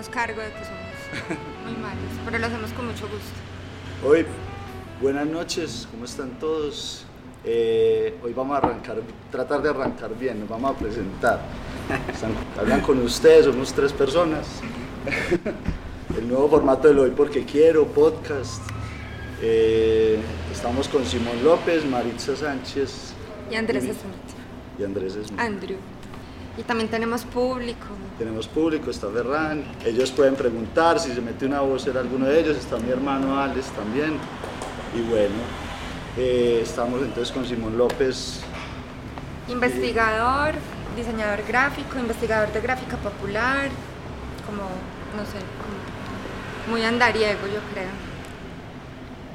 Hacernos cargo de que somos muy malos, pero lo hacemos con mucho gusto. Hoy, buenas noches, ¿cómo están todos? Eh, hoy vamos a arrancar, tratar de arrancar bien, nos vamos a presentar. Están, hablan con ustedes, somos tres personas. El nuevo formato de Hoy Porque Quiero, podcast. Eh, estamos con Simón López, Maritza Sánchez. Y Andrés Smith. Y Andrés Smith. Andrew. Y también tenemos público. Tenemos público, está Ferran. Ellos pueden preguntar si se mete una voz, era alguno de ellos. Está mi hermano Alex también. Y bueno, eh, estamos entonces con Simón López. Investigador, diseñador gráfico, investigador de gráfica popular, como, no sé, como muy andariego yo creo.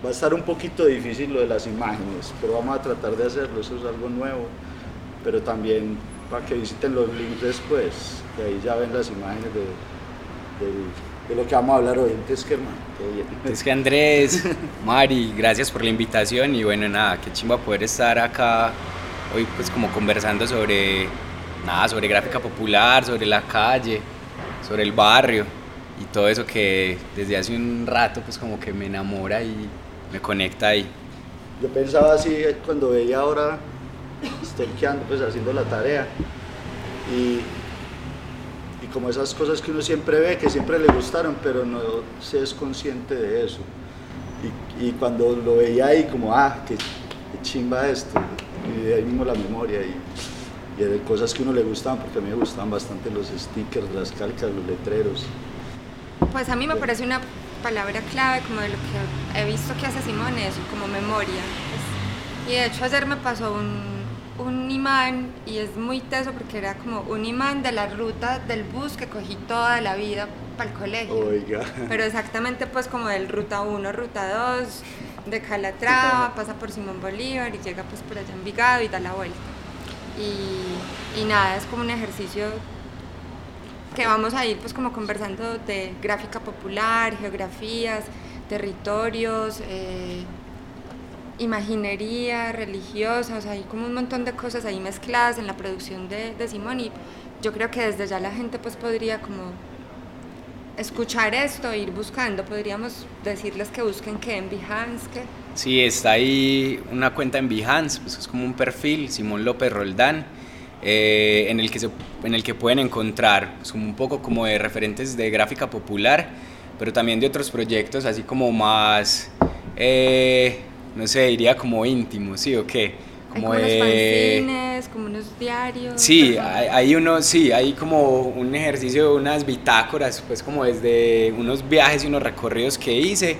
Va a estar un poquito difícil lo de las imágenes, pero vamos a tratar de hacerlo, eso es algo nuevo. Pero también para que visiten los links después, y ahí ya ven las imágenes de, de, de lo que vamos a hablar hoy. Entonces, ¿qué hermano? Todo bien. Es que Andrés, Mari, gracias por la invitación y bueno, nada, qué chimba poder estar acá hoy pues como conversando sobre, nada, sobre gráfica popular, sobre la calle, sobre el barrio y todo eso que desde hace un rato pues como que me enamora y me conecta ahí. Yo pensaba así cuando veía ahora, estoy quedando pues haciendo la tarea y, y como esas cosas que uno siempre ve, que siempre le gustaron, pero no se es consciente de eso. Y, y cuando lo veía ahí como, ah, qué, qué, chimba esto, y de ahí mismo la memoria y, y de cosas que a uno le gustaban, porque a mí me gustaban bastante los stickers, las calcas, los letreros. Pues a mí me parece una palabra clave como de lo que he visto que hace Simón, eso, como memoria. Pues, y de hecho ayer me pasó un, un, imán y es muy teso porque era como un imán de la ruta del bus que cogí toda la vida para el colegio. Oiga. Pero exactamente pues como del ruta 1, ruta 2, de Calatrava, pasa por Simón Bolívar y llega pues por allá en Vigado y da la vuelta. Y, y nada, es como un ejercicio que vamos a ir pues como conversando de gráfica popular, geografías, territorios, eh, imaginería religiosa, o sea, hay como un montón de cosas ahí mezcladas en la producción de, de, Simón y yo creo que desde ya la gente pues podría como escuchar esto, ir buscando, podríamos decirles que busquen que en Behance, que... Sí, está ahí una cuenta en Behance, pues es como un perfil, Simón López Roldán, eh, en, el que se, en el que pueden encontrar pues, un poco como de referentes de gráfica popular, pero también de otros proyectos así como más, eh, no sé, diría como íntimos, ¿sí o qué? Como, hay como de, unos fanzines, como unos diarios. Sí, hay, hay, uno, sí, hay como un ejercicio, unas bitácoras, pues como desde unos viajes y unos recorridos que hice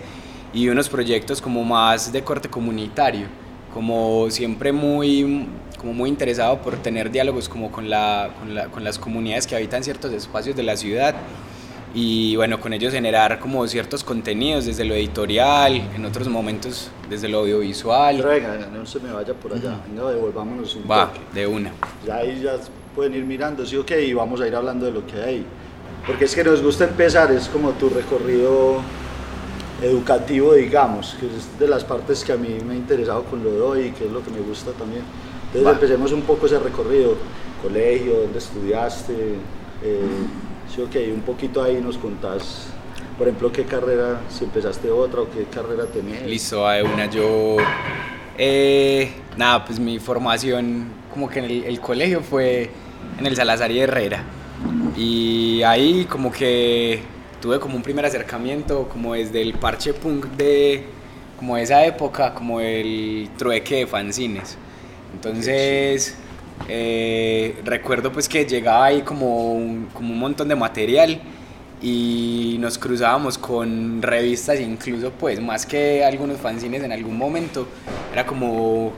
y unos proyectos como más de corte comunitario, como siempre muy como muy interesado por tener diálogos como con, la, con, la, con, las comunidades que habitan ciertos espacios de la ciudad y bueno, con ellos generar como ciertos contenidos desde lo editorial, en otros momentos desde lo audiovisual. Pero venga, no se me vaya por allá, venga, devolvámonos un Va, toque. de una. Ya ahí ya pueden ir mirando, sí, ok, y vamos a ir hablando de lo que hay. Porque es que nos gusta empezar, es como tu recorrido educativo, digamos, que es de las partes que a mí me ha interesado con lo doy y que es lo que me gusta también. Entonces Va. empecemos un poco ese recorrido, colegio, dónde estudiaste, eh, sí, ok, un poquito ahí nos contás, por ejemplo, qué carrera, si empezaste otra o qué carrera tenías. Listo, de una, yo, eh, nada, pues mi formación como que en el, el, colegio fue en el Salazar y Herrera, y ahí como que tuve como un primer acercamiento, como desde el parche punk de, como de esa época, como el trueque de fanzines. Entonces, eh, recuerdo pues que llegaba ahí como un, como un montón de material y nos cruzábamos con revistas, incluso pues más que algunos fanzines en algún momento, era como,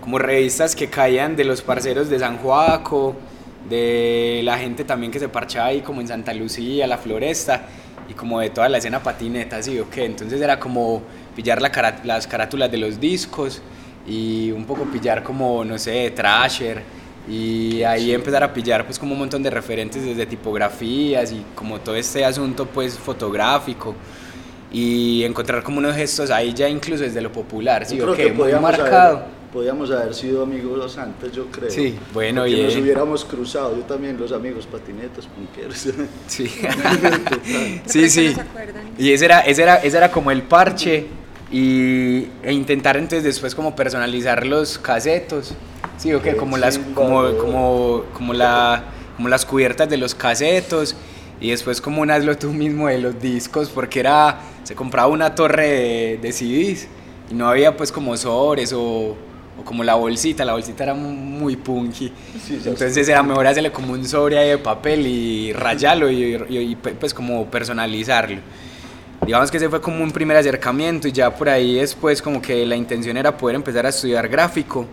como revistas que caían de los parceros de San Joaco de la gente también que se parchaba ahí como en Santa Lucía, la Floresta y como de toda la escena patineta, ¿sí o qué? Entonces era como pillar la cara- las carátulas de los discos y un poco pillar como, no sé, Thrasher y ahí empezar a pillar pues como un montón de referentes desde tipografías y como todo este asunto pues fotográfico y encontrar como unos gestos ahí ya incluso desde lo popular, ¿sí Yo o creo qué? que Muy marcado. haber, podíamos haber sido amigos antes, yo creo. Sí, bueno, Porque nos hubiéramos cruzado, yo también, los amigos patinetos, punqueros. Sí. ¿De sí, sí. no se acuerdan? Y ese era, ese era, ese era como el parche y, e intentar entonces después como personalizar los casetos. Sí, o que Qué como las como, como, como la como las cubiertas de los casetos y después como un hazlo tú mismo de los discos porque era se compraba una torre de, de CDs y no había pues como sobres o, o como la bolsita, la bolsita era muy punky. Sí, Entonces era mejor hacerle como un sobre de papel y rayarlo y, y- y, pues como personalizarlo. Digamos que ese fue como un primer acercamiento y ya por ahí después como que la intención era poder empezar a estudiar gráfico.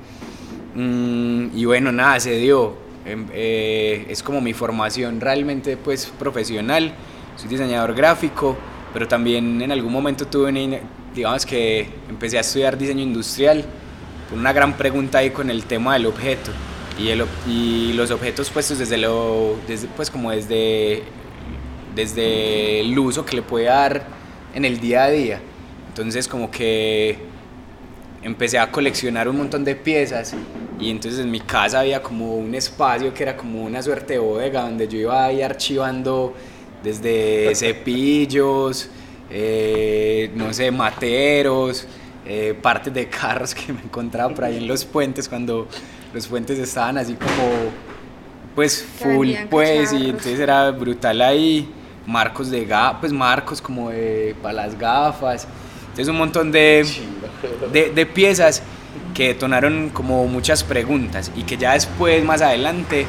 Mm, y bueno, nada, se dio. Em, eh, es como mi formación realmente pues profesional. Soy diseñador gráfico, pero también en algún momento tuve una, digamos que empecé a estudiar diseño industrial por una gran pregunta ahí con el tema del objeto y, el, y los objetos puestos desde lo desde, pues como desde desde el uso que le puede dar en el día a día. Entonces como que empecé a coleccionar un montón de piezas y entonces en mi casa había como un espacio que era como una suerte de bodega donde yo iba ahí archivando desde cepillos, eh, no sé, materos, eh, partes de carros que me encontraba por ahí en los puentes cuando los puentes estaban así como pues full pues y entonces era brutal ahí marcos de gafas pues marcos como de para las gafas entonces un montón de de, de piezas que detonaron como muchas preguntas y que ya después, más adelante,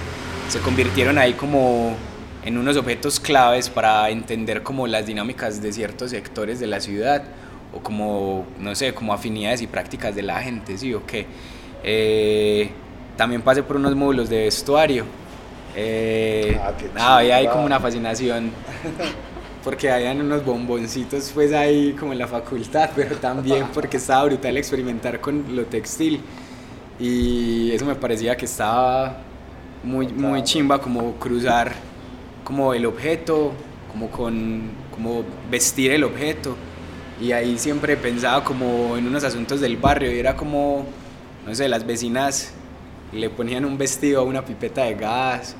se convirtieron ahí como en unos objetos claves para entender como las dinámicas de ciertos sectores de la ciudad o como, no sé, como afinidades y prácticas de la gente, ¿sí o qué? Eh, también pasé por unos módulos de vestuario. Eh, Ah, qué había ahí chimba. como una fascinación porque habían unos bomboncitos pues ahí como en la facultad, pero también porque estaba brutal experimentar con lo textil. Y eso me parecía que estaba muy, muy chimba como cruzar como el objeto, como con como vestir el objeto. Y ahí siempre pensaba como en unos asuntos del barrio y era como, no sé, las vecinas le ponían un vestido a una pipeta de gas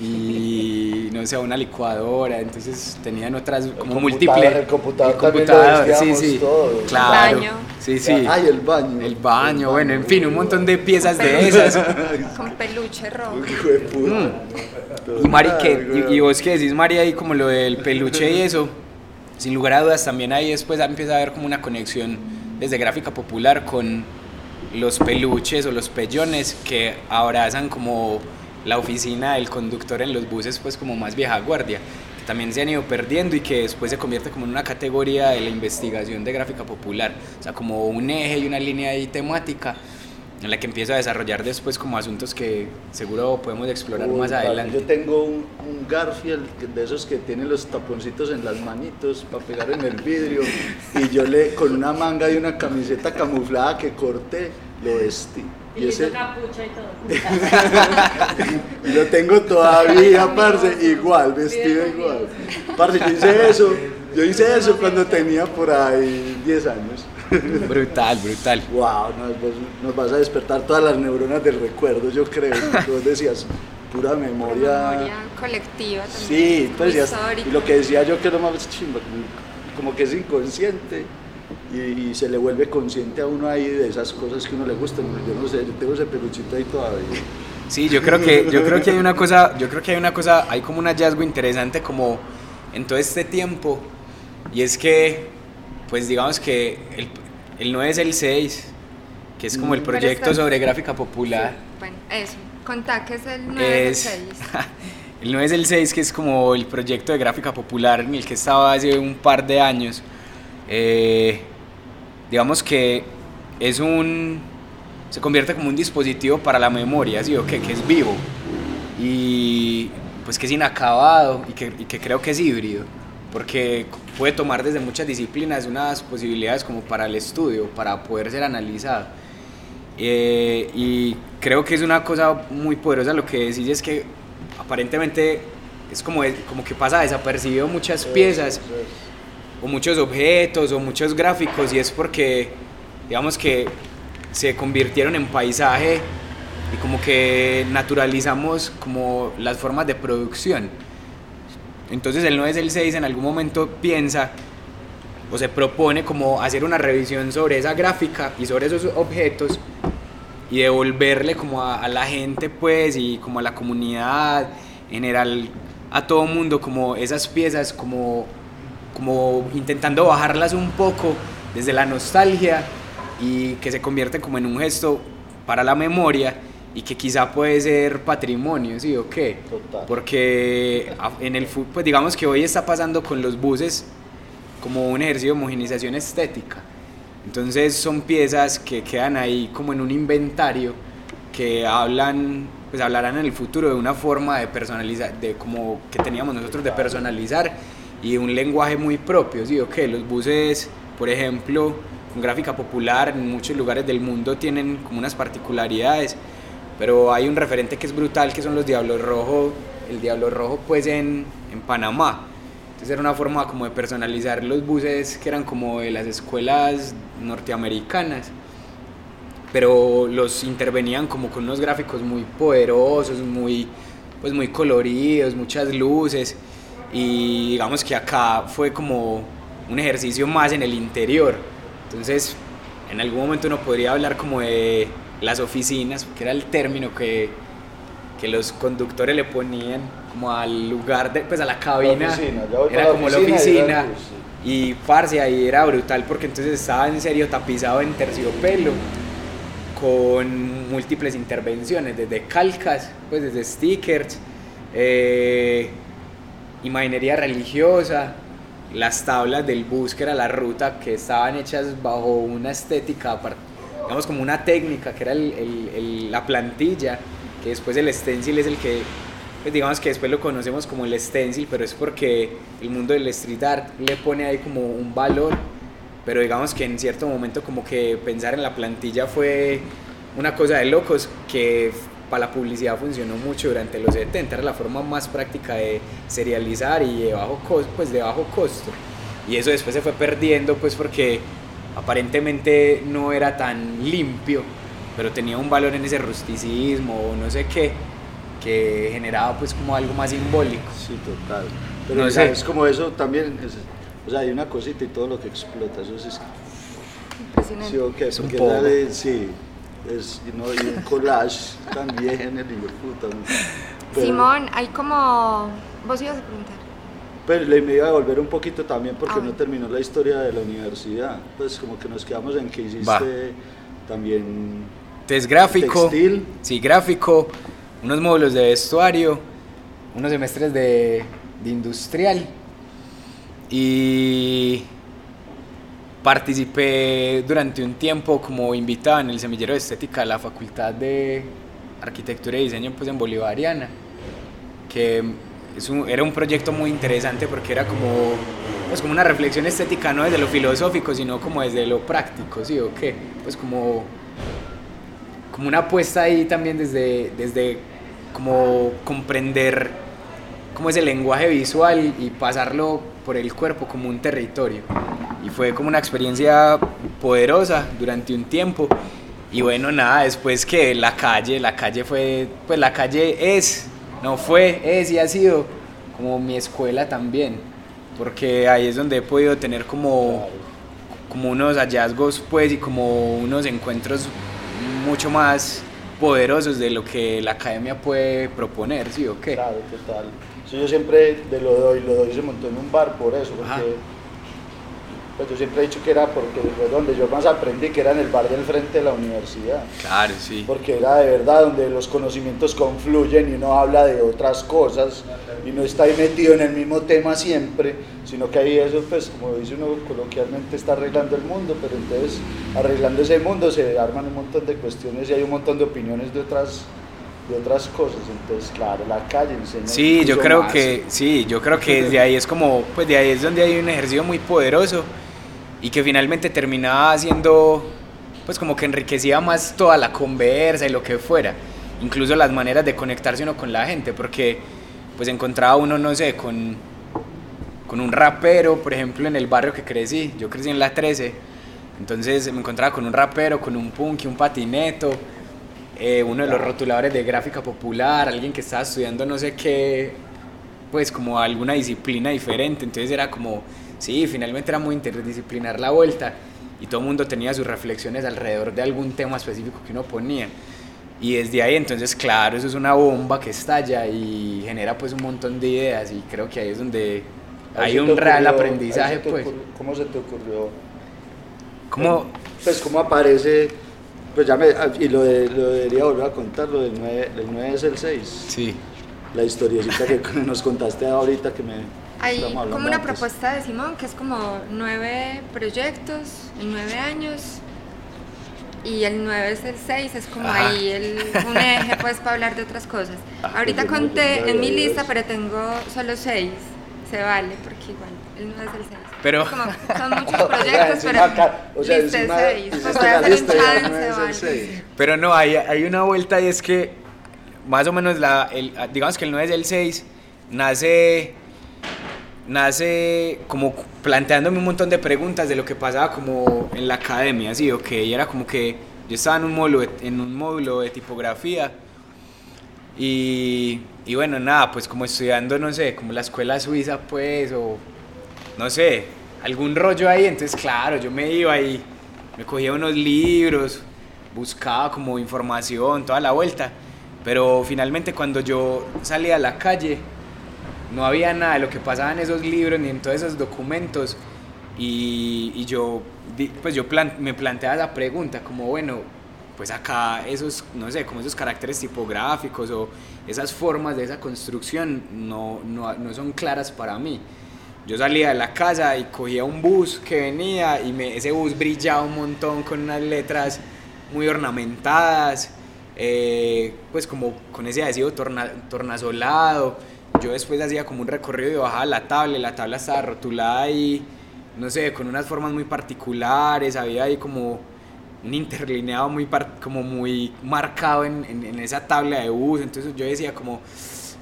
y no sé, a una licuadora, entonces tenían otras como múltiples. el computador también lo computador, sí, vestíamos sí. todo. Claro. El baño. Sí, sí. Ay, el baño. El baño, bueno, en fin, un montón de piezas de esas. Con peluche rojo. Mm. Y Mari, ¿qué? y, y vos qué decís, María, ahí como lo del peluche y eso, sin lugar a dudas también ahí después empieza a haber como una conexión desde gráfica popular con los peluches o los pellones que abrazan como la oficina del conductor en los buses pues como más vieja guardia, que también se han ido perdiendo y que después se convierte como en una categoría de la investigación de gráfica popular, o sea, como un eje y una línea ahí temática en la que empiezo a desarrollar después como asuntos que seguro podemos explorar Uy, más adelante. Yo tengo un, un Garfield de esos que tiene los taponcitos en las manitos para pegar en el vidrio y yo le con una manga y una camiseta camuflada que corté lo vestí. Y Y, ese, capucha y todo. y lo tengo todavía, parce, igual, vestido igual. Parce, yo hice eso, yo hice eso cuando tenía por ahí 10 años. Brutal, brutal. Wow, nos, vas- nos vas a despertar todas las neuronas del recuerdo, yo creo. Tú decías, pura memoria. Memoria colectiva también. Sí, pues histórica. y lo que decía yo que es lo más chimba, como, como que es inconsciente y, y se le vuelve consciente a uno ahí de esas cosas que a uno le gustan. Yo no sé, yo tengo ese peluchito ahí todavía. Sí, yo creo que yo creo que hay una cosa, yo creo que hay una cosa, hay como un hallazgo interesante como en todo este tiempo y es que pues digamos que el, el 9 es el 6, que es como el Mm. Proyecto sobre gráfica popular. Bueno, eso. Contá que es el 9 Es, 6. el 9 es el 6, que es como el proyecto de gráfica popular en el que estaba hace un par de años. Eh, digamos que es un. se convierte como un dispositivo para la memoria, ¿sí o qué? Que es vivo. y pues que es inacabado y que, y que creo que es híbrido, porque puede tomar desde muchas disciplinas unas posibilidades como para el estudio, para poder ser analizado. Eh, y creo que es una cosa muy poderosa lo que decís, es que aparentemente es como, como que pasa desapercibido muchas piezas. O muchos objetos o muchos gráficos y es porque digamos que se convirtieron en paisaje y como que naturalizamos como las formas de producción. Entonces el 9 es el 6 en algún momento piensa o se propone como hacer una revisión sobre esa gráfica y sobre esos objetos y devolverle como a, a la gente pues y como a la comunidad en general a todo mundo como esas piezas como como intentando bajarlas un poco desde la nostalgia y que se convierte como en un gesto para la memoria y que quizá puede ser patrimonio, ¿sí o qué? Total. Porque en el pues digamos que hoy está pasando con los buses como un ejercicio de homogenización estética. Entonces son piezas que quedan ahí como en un inventario que hablan, pues hablarán en el futuro de una forma de personalizar, de como que teníamos nosotros de personalizar y un lenguaje muy propio, ¿sí? Ok, los buses, por ejemplo, con gráfica popular en muchos lugares del mundo tienen como unas particularidades, pero hay un referente que es brutal que son los Diablos Rojo, el Diablo Rojo pues en, en Panamá. Entonces era una forma como de personalizar los buses que eran como de las escuelas norteamericanas, pero los intervenían como con unos gráficos muy poderosos, muy, pues muy coloridos, muchas luces, y digamos que acá fue como un ejercicio más en el interior. Entonces, en algún momento uno podría hablar como de las oficinas, que era el término que, que los conductores le ponían como al lugar, de, pues a la cabina, oficina, voy para era la como la oficina y oficina. Y parce, ahí era brutal porque entonces estaba en serio tapizado en terciopelo con múltiples intervenciones, desde calcas, pues desde stickers, eh, imaginería religiosa, las tablas del bus, que era la ruta, que estaban hechas bajo una estética, digamos como una técnica, que era el- el- el- la plantilla, que después el stencil es el que, pues digamos que después lo conocemos como el stencil, pero es porque el mundo del street art le pone ahí como un valor, pero digamos que en cierto momento como que pensar en la plantilla fue una cosa de locos que para la publicidad funcionó mucho durante los 70, era la forma más práctica de serializar y de bajo, cos- pues de bajo costo. Y eso después se fue perdiendo pues porque aparentemente no era tan limpio, pero tenía un valor en ese rusticismo o no sé qué, que generaba pues como algo más simbólico. Sí, total. Pero No sé. es como eso también, es- o sea, hay una cosita y todo lo que explota, eso es Impresionante. Sí, ok, Es un poco. de- sí, es, y, un collage también, el hijo puta. Pero- Simón, hay como... Vos ibas a preguntar. Pero le me iba a volver un poquito también porque Ah, no terminó la historia de la universidad. Pues como que nos quedamos en que hiciste Va. también Entonces gráfico, textil. sí, gráfico, unos módulos de vestuario, unos semestres de, de industrial y participé durante un tiempo como invitado en el semillero de estética de la Facultad de Arquitectura y Diseño pues en Bolivariana, que es un- era un proyecto muy interesante porque era como, pues como una reflexión estética no desde lo filosófico, sino como desde lo práctico, ¿sí o qué? Pues como como una apuesta ahí también desde, desde como comprender cómo es el lenguaje visual y pasarlo por el cuerpo como un territorio. Y fue como una experiencia poderosa durante un tiempo. Y bueno, nada, después que la calle, la calle fue, pues la calle es, no fue, es y ha sido como mi escuela también. Porque ahí es donde he podido tener como como unos hallazgos pues y como unos encuentros mucho más poderosos de lo que la academia puede proponer, ¿sí o qué? Claro, total. Sí, yo siempre de lo doy, lo doy se montó en un bar por eso, porque Ajá. pues yo siempre he dicho que era porque fue donde yo más aprendí, que era en el bar del frente de la universidad. Claro, sí. porque era de verdad donde los conocimientos confluyen y uno habla de otras cosas y no está ahí metido en el mismo tema siempre, sino que ahí eso, pues como dice uno coloquialmente, está arreglando el mundo, pero entonces arreglando ese mundo se arman un montón de cuestiones y hay un montón de opiniones de otras de otras cosas. Entonces, claro, la calle enseña. Sí, yo creo más. que, sí, yo creo que desde ahí es como, pues de ahí es donde hay un ejercicio muy poderoso y que finalmente terminaba haciendo, pues como que enriquecía más toda la conversa y lo que fuera, incluso las maneras de conectarse uno con la gente, porque pues encontraba uno, no sé, con, con un rapero, por ejemplo, en el barrio que crecí, yo crecí en la 13, entonces me encontraba con un rapero, con un punk y un patineto, eh, uno de los rotuladores de gráfica popular, alguien que estaba estudiando no sé qué, pues como alguna disciplina diferente, entonces era como, sí, finalmente era muy interdisciplinar la vuelta y todo el mundo tenía sus reflexiones alrededor de algún tema específico que uno ponía. Y desde ahí entonces, claro, eso es una bomba que estalla y genera pues un montón de ideas y creo que ahí es donde Ahí hay un te real ocurrió- aprendizaje pues. ocurrió- ¿Cómo se te ocurrió? Como, Pues, ¿cómo aparece? Pues ya me. Y lo, de, lo debería volver a contar, lo del 9, del 9 es el 6. sí, La historiecita que nos contaste ahorita que me. Hay como una antes. propuesta de Simón que es como nueve proyectos en nueve años y el 9 es el 6, es como Ajá. ahí el, un eje pues para hablar de otras cosas. Ahorita pues no conté en mi lista, pero tengo solo 6. Se vale, porque igual el 9 es el 6. Pero- Como son muchos proyectos, encima pero o sea, listé encima 6. hiciste voy a la hacer un lista y el chance, nueve es. Pero no, hay, hay una vuelta y es que más o menos la, el, digamos que el 9 es el 6, nace, nace como planteándome un montón de preguntas de lo que pasaba como en la academia, ¿sí? O que era como que yo estaba en un módulo de, en un módulo de tipografía y, y bueno, nada, pues como estudiando, no sé, como la escuela suiza, pues, o no sé, algún rollo ahí. Entonces, claro, yo me iba y me cogía unos libros, buscaba como información, toda la vuelta. Pero finalmente cuando yo salía a la calle, no había nada de lo que pasaba en esos libros ni en todos esos documentos. Y, y yo, pues yo me planteaba la pregunta, como bueno, pues acá esos, no sé, como esos caracteres tipográficos o esas formas de esa construcción no, no, no son claras para mí. Yo salía de la casa y cogía un bus que venía y me, ese bus brillaba un montón con unas letras muy ornamentadas, eh, pues como con ese adhesivo torna- tornasolado. Yo después hacía como un recorrido y bajaba la tabla y la tabla estaba rotulada ahí, no sé, con unas formas muy particulares, había ahí como un interlineado muy, par- como muy marcado en, en- en esa tabla de bus, entonces yo decía como,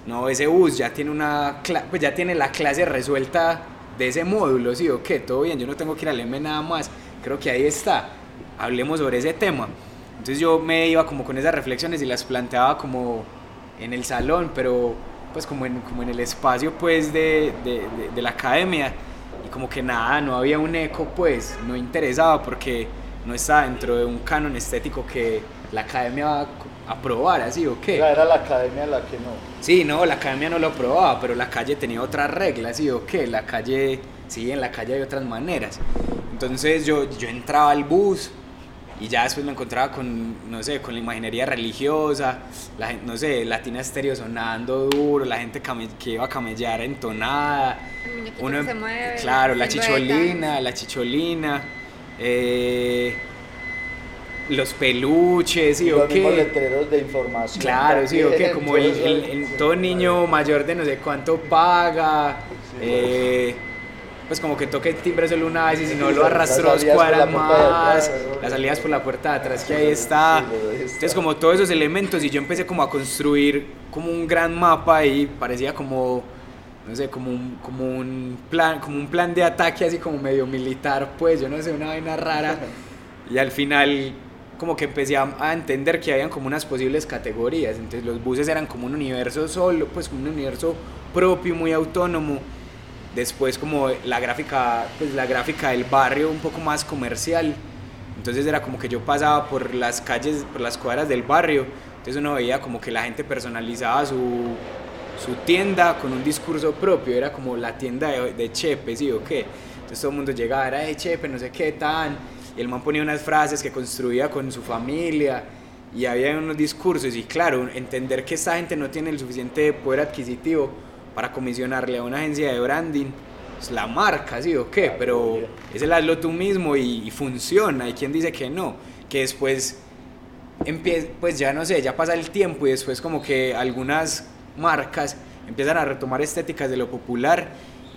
no, ese bus ya tiene una, pues ya tiene la clase resuelta de ese módulo, sí, o qué, todo bien, yo no tengo que ir a leerme nada más, creo que ahí está, hablemos sobre ese tema. Entonces yo me iba como con esas reflexiones y las planteaba como en el salón, pero pues como en, como en el espacio pues de, de, de- la academia. Y como que nada, no había un eco pues, no interesaba porque no estaba dentro de un canon estético que la academia aprobara, ¿sí o qué? Era la academia la que no. Sí, no, la academia no lo aprobaba, pero la calle tenía otras reglas, ¿sí o qué? La calle, sí, en la calle hay otras maneras. Entonces yo, yo entraba al bus y ya después me encontraba con, no sé, con la imaginería religiosa, la gente, no sé, Latina Estéreo sonando duro, la gente came- que iba a camellar entonada. El muñequito Uno, que se mueve, claro, la chicholina, la chicholina, eh, los peluches, ¿sí Y o los qué? letreros de información. Claro, sí, o que también, como el, todo el- eso. el- todo niño mayor de no sé cuánto paga, eh, pues como que toque el timbre solo una vez y si no lo arrastró dos cuadras más, las salidas por la puerta de atrás que ahí está. Entonces como todos esos elementos y yo empecé como a construir como un gran mapa y parecía como, no sé, como un, como un plan, como un plan de ataque así como medio militar, pues yo no sé, una vaina rara. Y al final como que empecé a, a entender que habían como unas posibles categorías. Entonces los buses eran como un universo solo, pues como un universo propio, muy autónomo. Después como la gráfica, pues la gráfica del barrio un poco más comercial. Entonces era como que yo pasaba por las calles, por las cuadras del barrio. Entonces uno veía como que la gente personalizaba su, su tienda con un discurso propio. Era como la tienda de, de Chepe, ¿sí o qué? Entonces todo el mundo llegaba, era de Chepe, no sé qué tan. Y el man ponía unas frases que construía con su familia. Y había unos discursos. Y claro, entender que esta gente no tiene el suficiente poder adquisitivo para comisionarle a una agencia de branding pues, la marca, ¿sí o qué? Pero ese hazlo tú mismo y, y funciona. Hay quien dice que no, que después empie- pues ya no sé, ya pasa el tiempo y después como que algunas marcas empiezan a retomar estéticas de lo popular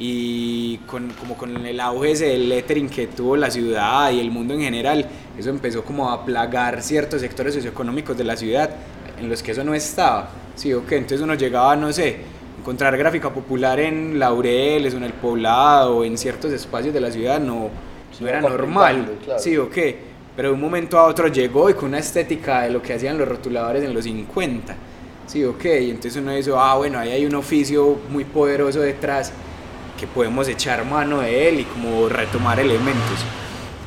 y con, como con el auge del lettering que tuvo la ciudad y el mundo en general, eso empezó como a plagar ciertos sectores socioeconómicos de la ciudad en los que eso no estaba. Sí, ok, entonces uno llegaba, no sé, encontrar gráfica popular en Laureles o en el Poblado o en ciertos espacios de la ciudad no, no era normal. claro. Sí, ok, pero de un momento a otro llegó y con una estética de lo que hacían los rotuladores en los 50. Sí, ok, entonces uno dice, ah, bueno, ahí hay un oficio muy poderoso detrás que podemos echar mano de él y como retomar elementos.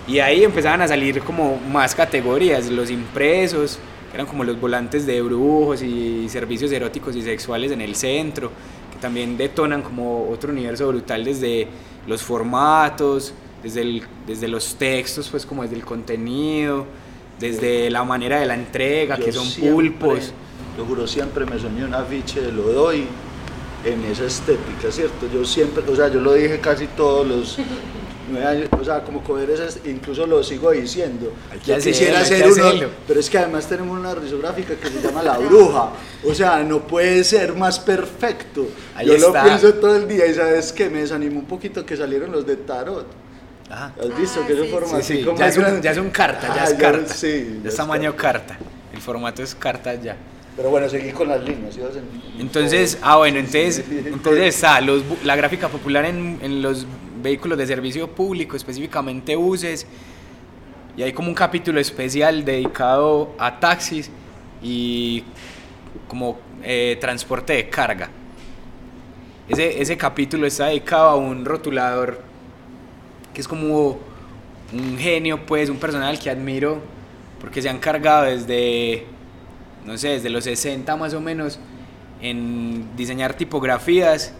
Y ahí empezaban a salir como más categorías, los impresos, que eran como los volantes de brujos y servicios eróticos y sexuales en el centro, que también detonan como otro universo brutal desde los formatos, desde, el- desde los textos, pues como desde el contenido, desde la manera de la entrega, Yo que son siempre, pulpos. Yo juro, siempre me soñé un afiche lo doy en esa estética, ¿cierto? Yo siempre, o sea, yo lo dije casi todos los nueve años, o sea, como coger esas, incluso lo sigo diciendo. Hay que Yo quisiera hacer uno, hacerlo. pero es que además tenemos una risográfica que se llama La Bruja, o sea, no puede ser más perfecto. Ahí yo está. lo pienso todo el día y sabes que me desanimó un poquito que salieron los de Tarot. Ajá. ¿Has visto Ah, que eso sí, forma Sí, sí, como ya es, un, ya es un carta, ya Ah, es carta. sí, ya ya es es tamaño carta. El formato es carta ya. Pero bueno, seguí con las líneas. en- Entonces, ah bueno, entonces, entonces está los la gráfica popular en, en los vehículos de servicio público, específicamente buses, y hay como un capítulo especial dedicado a taxis y como eh, transporte de carga. Ese, ese capítulo está dedicado a un rotulador que es como un genio, pues, un personal que admiro, porque se han cargado desde, no sé, desde los 60 más o menos, en diseñar tipografías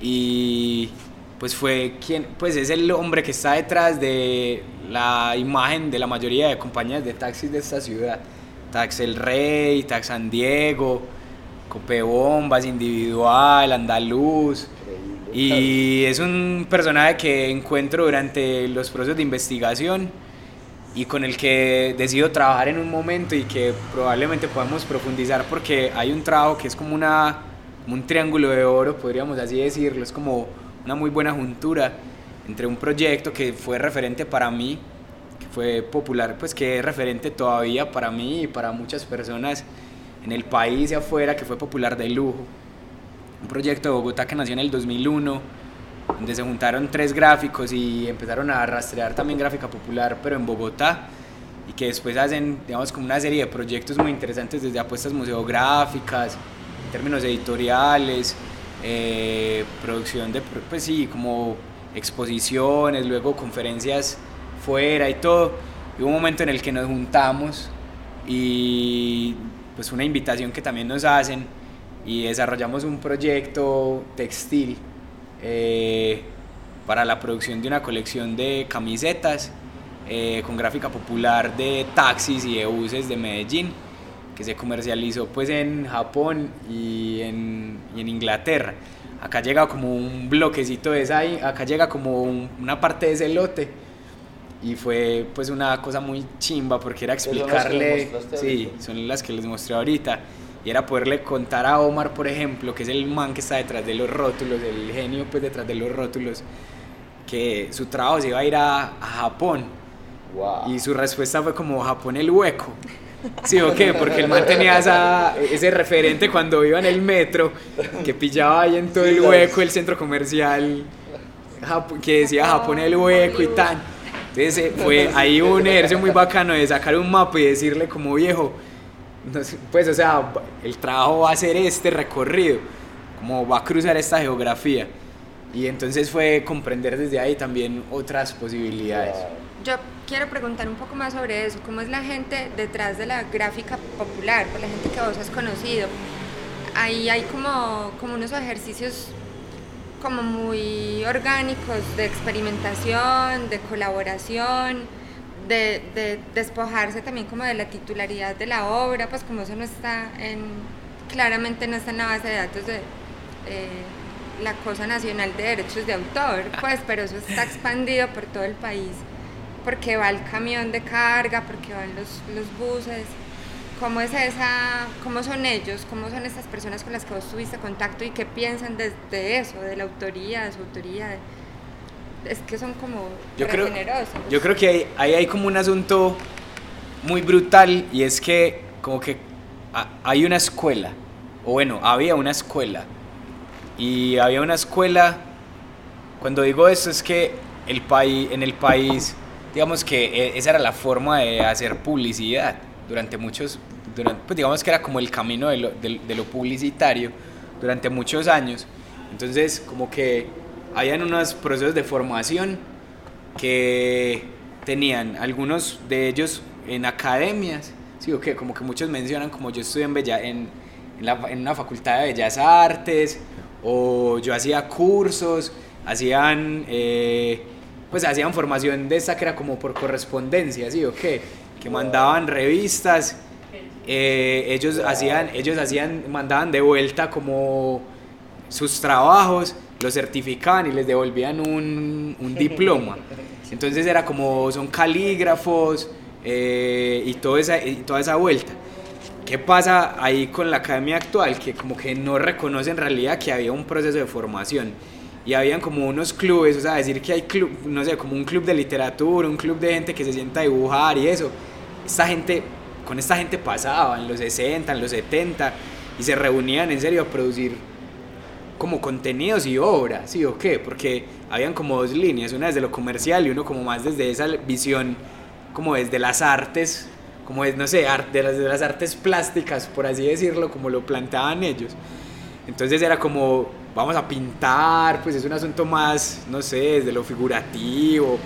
y pues fue quien, pues es el hombre que está detrás de la imagen de la mayoría de compañías de taxis de esta ciudad. Tax El Rey, Tax San Diego, Cope Bombas, Individual, Andaluz. Y es un personaje que encuentro durante los procesos de investigación y con el que decido trabajar en un momento y que probablemente podamos profundizar porque hay un trabajo que es como, una, un triángulo de oro, podríamos así decirlo, es como una muy buena juntura entre un proyecto que fue referente para mí, que fue popular, pues que es referente todavía para mí y para muchas personas en el país y afuera, que fue popular de lujo. Un proyecto de Bogotá que nació en el 2001, donde se juntaron tres gráficos y empezaron a rastrear también gráfica popular, pero en Bogotá, y que después hacen, digamos, como una serie de proyectos muy interesantes desde apuestas museográficas, en términos editoriales, eh, producción de, pues sí, como exposiciones, luego conferencias fuera y todo. Y hubo un momento en el que nos juntamos y pues una invitación que también nos hacen y desarrollamos un proyecto textil eh, para la producción de una colección de camisetas eh, con gráfica popular de taxis y de buses de Medellín que se comercializó pues en Japón y en, y en Inglaterra. Acá llega como un bloquecito de esa, acá llega como un- una parte de ese lote. Y fue pues una cosa muy chimba porque era son explicarle, mostraste sí, son las que les mostré ahorita y era poderle contar a Omar por ejemplo que es el man que está detrás de los rótulos el genio pues detrás de los rótulos que su trabajo se iba a ir a, a Japón. Wow. y su respuesta fue como Japón el hueco Sí, o qué, porque el man tenía esa- ese referente cuando iba en el metro, que pillaba ahí en todo Sí, el hueco el centro comercial, que decía Japón el hueco y tan. Entonces eh, fue ahí un ejercicio muy bacano de sacar un mapa y decirle como viejo, pues o sea, el trabajo va a ser este recorrido, como va a cruzar esta geografía. Y entonces fue comprender desde ahí también otras posibilidades. Yo quiero preguntar un poco más sobre eso, cómo es la gente detrás de la gráfica popular, por la gente que vos has conocido. Ahí hay como, como unos ejercicios como muy orgánicos de experimentación, de colaboración, de, de despojarse también como de la titularidad de la obra, pues como eso no está en, claramente no está en la base de datos de eh, la Cosa Nacional de Derechos de Autor, pues, pero eso está expandido por todo el país, porque va el camión de carga, porque van los, los buses. cómo es esa, cómo son ellos, cómo son estas personas con las que vos tuviste contacto y qué piensan de, de eso, de la autoría, de su autoría. de- es que son como Yo re creo, generosos. yo creo que ahí, ahí hay como un asunto muy brutal y es que como que ha- hay una escuela, o bueno, había una escuela, y había una escuela, cuando digo esto es que el país, en el país, digamos que e- esa era la forma de hacer publicidad durante muchos, durante, pues digamos que era como el camino de lo, de- de lo publicitario durante muchos años, entonces como que habían unos procesos de formación que tenían algunos de ellos en academias, sí, o que como que muchos mencionan como yo estudié en, Bella, en, en, la- en una facultad de Bellas Artes, o yo hacía cursos, hacían, eh, pues hacían formación de esta que era como por correspondencia, sí, o qué, que mandaban revistas, eh, ellos hacían, ellos hacían, mandaban de vuelta como sus trabajos, los certificaban y les devolvían un, un diploma. Entonces era como, son calígrafos eh, y, toda esa, y toda esa vuelta. ¿Qué pasa ahí con la academia actual? Que como que no reconoce en realidad que había un proceso de formación. Y habían como unos clubes, o sea, decir que hay club, no sé, como un club de literatura, un club de gente que se sienta a dibujar y eso. Esta gente, con esta gente pasaba en los 60, en los 70, y se reunían en serio a producir como contenidos y obras, ¿sí o qué? Porque habían como dos líneas, una desde lo comercial y uno como más desde esa visión, como desde las artes, como es, no sé, de las, de las artes plásticas, por así decirlo, como lo planteaban ellos. Entonces era como, vamos a pintar, pues es un asunto más, no sé, desde lo figurativo,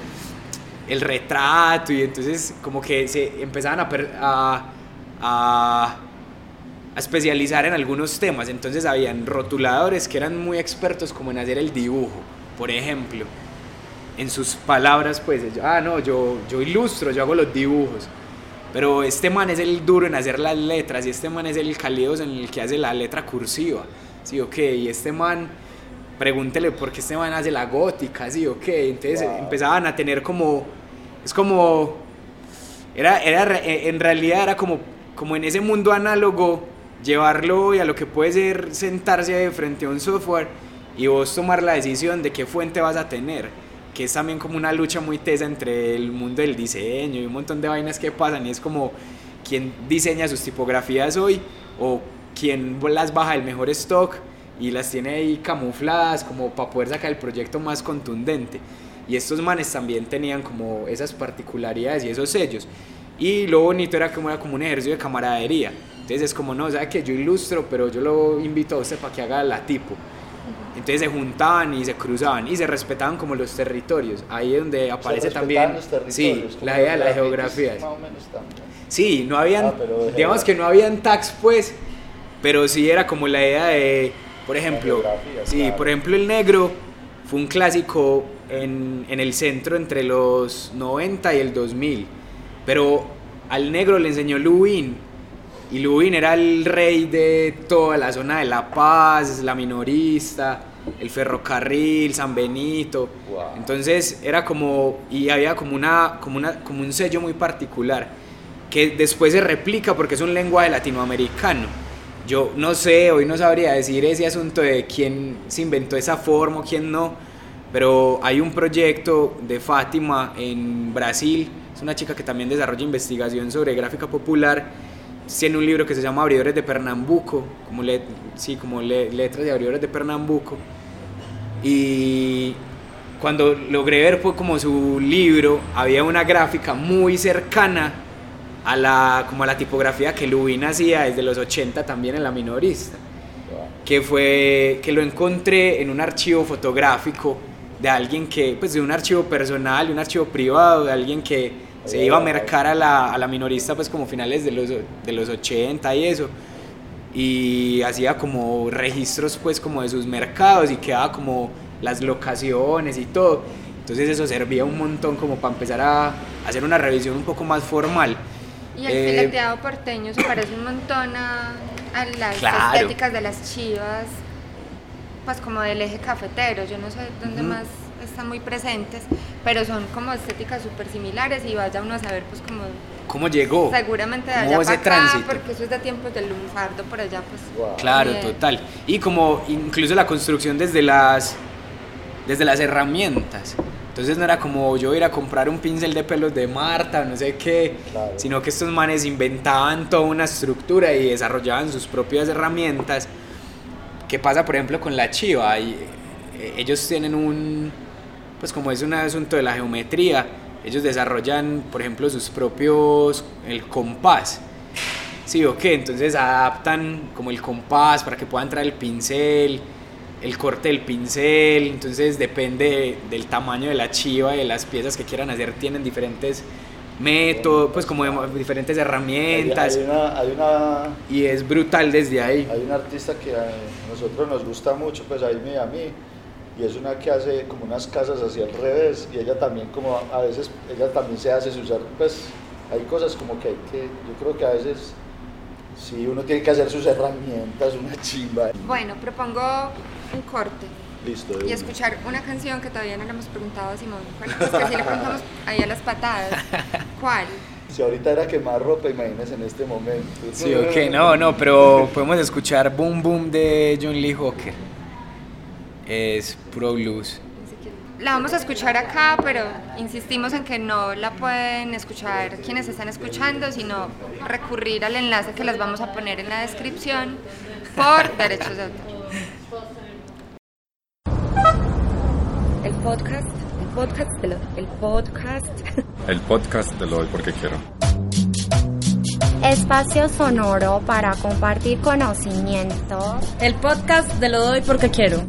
el retrato, y entonces como que se empezaban a, a, a a especializar en algunos temas. Entonces habían rotuladores que eran muy expertos como en hacer el dibujo, por ejemplo. En sus palabras, pues, ah, no, yo, yo ilustro, yo hago los dibujos. Pero este man es el duro en hacer las letras y este man es el calidoso en el que hace la letra cursiva. Sí, ok, y este man, pregúntele por qué este man hace la gótica, sí, ok. Entonces Wow. empezaban a tener como, es como, era, era, en realidad era como, como en ese mundo análogo, llevarlo hoy a lo que puede ser sentarse frente a un software y vos tomar la decisión de qué fuente vas a tener, que es también como una lucha muy tesa entre el mundo del diseño y un montón de vainas que pasan y es como quién diseña sus tipografías hoy o quién las baja del mejor stock y las tiene ahí camufladas como para poder sacar el proyecto más contundente. Y estos manes también tenían como esas particularidades y esos sellos. Y lo bonito era como era como un ejercicio de camaradería. Entonces es como, no, sabe que yo ilustro, pero yo lo invito a usted para que haga la tipo. Entonces se juntaban y se cruzaban y se respetaban como los territorios. Ahí es donde aparece Se también los territorios, sí, la idea de las grafitis, geografías. Más o menos también. Sí, no habían, Ah, digamos que no habían tags pues, pero sí era como la idea de, por ejemplo, sí, claro. por ejemplo el negro fue un clásico en, en el centro entre los 90 y el 2000, pero al negro le enseñó Lubin y Lubin era el rey de toda la zona de La Paz, la minorista, el ferrocarril, San Benito. Wow. Entonces era como, y había como, una, como, una, como un sello muy particular, que después se replica porque es un lenguaje latinoamericano. Yo no sé, hoy no sabría decir ese asunto de quién se inventó esa forma o quién no, pero hay un proyecto de Fátima en Brasil, es una chica que también desarrolla investigación sobre gráfica popular, tiene un libro que se llama Abridores de Pernambuco, como, le, sí, como le- letras de abridores de Pernambuco, y cuando logré ver pues, como su libro, había una gráfica muy cercana a la, como a la tipografía que Lubin hacía desde los 80 también en la minorista que fue que lo encontré en un archivo fotográfico de alguien que, pues de un archivo personal, un archivo privado, de alguien que se iba a mercar a la, a la minorista pues como finales de los, de los 80 y eso, y hacía como registros pues como de sus mercados y quedaba como las locaciones y todo, entonces eso servía un montón como para empezar a hacer una revisión un poco más formal. Y el Eh, fileteado porteño se parece un montón a, a las Claro. estéticas de las chivas, pues como del eje cafetero. Yo no sé dónde Ujú. más están muy presentes, pero son como estéticas súper similares y vaya uno a saber pues como cómo llegó. Seguramente de ¿Cómo allá ese para acá, tránsito? porque eso es de tiempos del lunfardo por allá, pues. Wow. Claro, Bien. total. Y como incluso la construcción desde las, desde las herramientas. Entonces no era como yo ir a comprar un pincel de pelos de Marta, no sé qué, Claro. sino que estos manes inventaban toda una estructura y desarrollaban sus propias herramientas. ¿Qué pasa, por ejemplo, con la chiva? Y, eh, ellos tienen un, pues como es un asunto de la geometría, ellos desarrollan, por ejemplo, sus propios, el compás. Sí, o qué, entonces adaptan como el compás para que pueda entrar el pincel, el corte del pincel, entonces depende del tamaño de la chiva y de las piezas que quieran hacer, tienen diferentes métodos, pues como diferentes herramientas hay una, hay, una, y es brutal desde ahí. hay una artista que a nosotros nos gusta mucho, pues a mí a mí, y es una que hace como unas casas hacia el revés, y ella también como a veces, ella también se hace sus, pues hay cosas como que hay que, yo creo que a veces, sí, uno tiene que hacer sus herramientas, una chimba. Bueno, propongo un corte Listo. y una. escuchar una canción que todavía no le hemos preguntado a Simón. Bueno, pues que sí le preguntamos ahí a las patadas. ¿Cuál? Si ahorita era quemar ropa, imagínense en este momento. Sí, ok, no, no, pero podemos escuchar Boom Boom de John Lee Hooker. Es pro blues. La vamos a escuchar acá, pero insistimos en que no la pueden escuchar quienes están escuchando, sino recurrir al enlace que las vamos a poner en la descripción por derechos de autor. El podcast, el podcast, de lo- el podcast. El podcast te lo doy porque quiero. Espacio sonoro para compartir conocimientos. El podcast de lo doy porque quiero.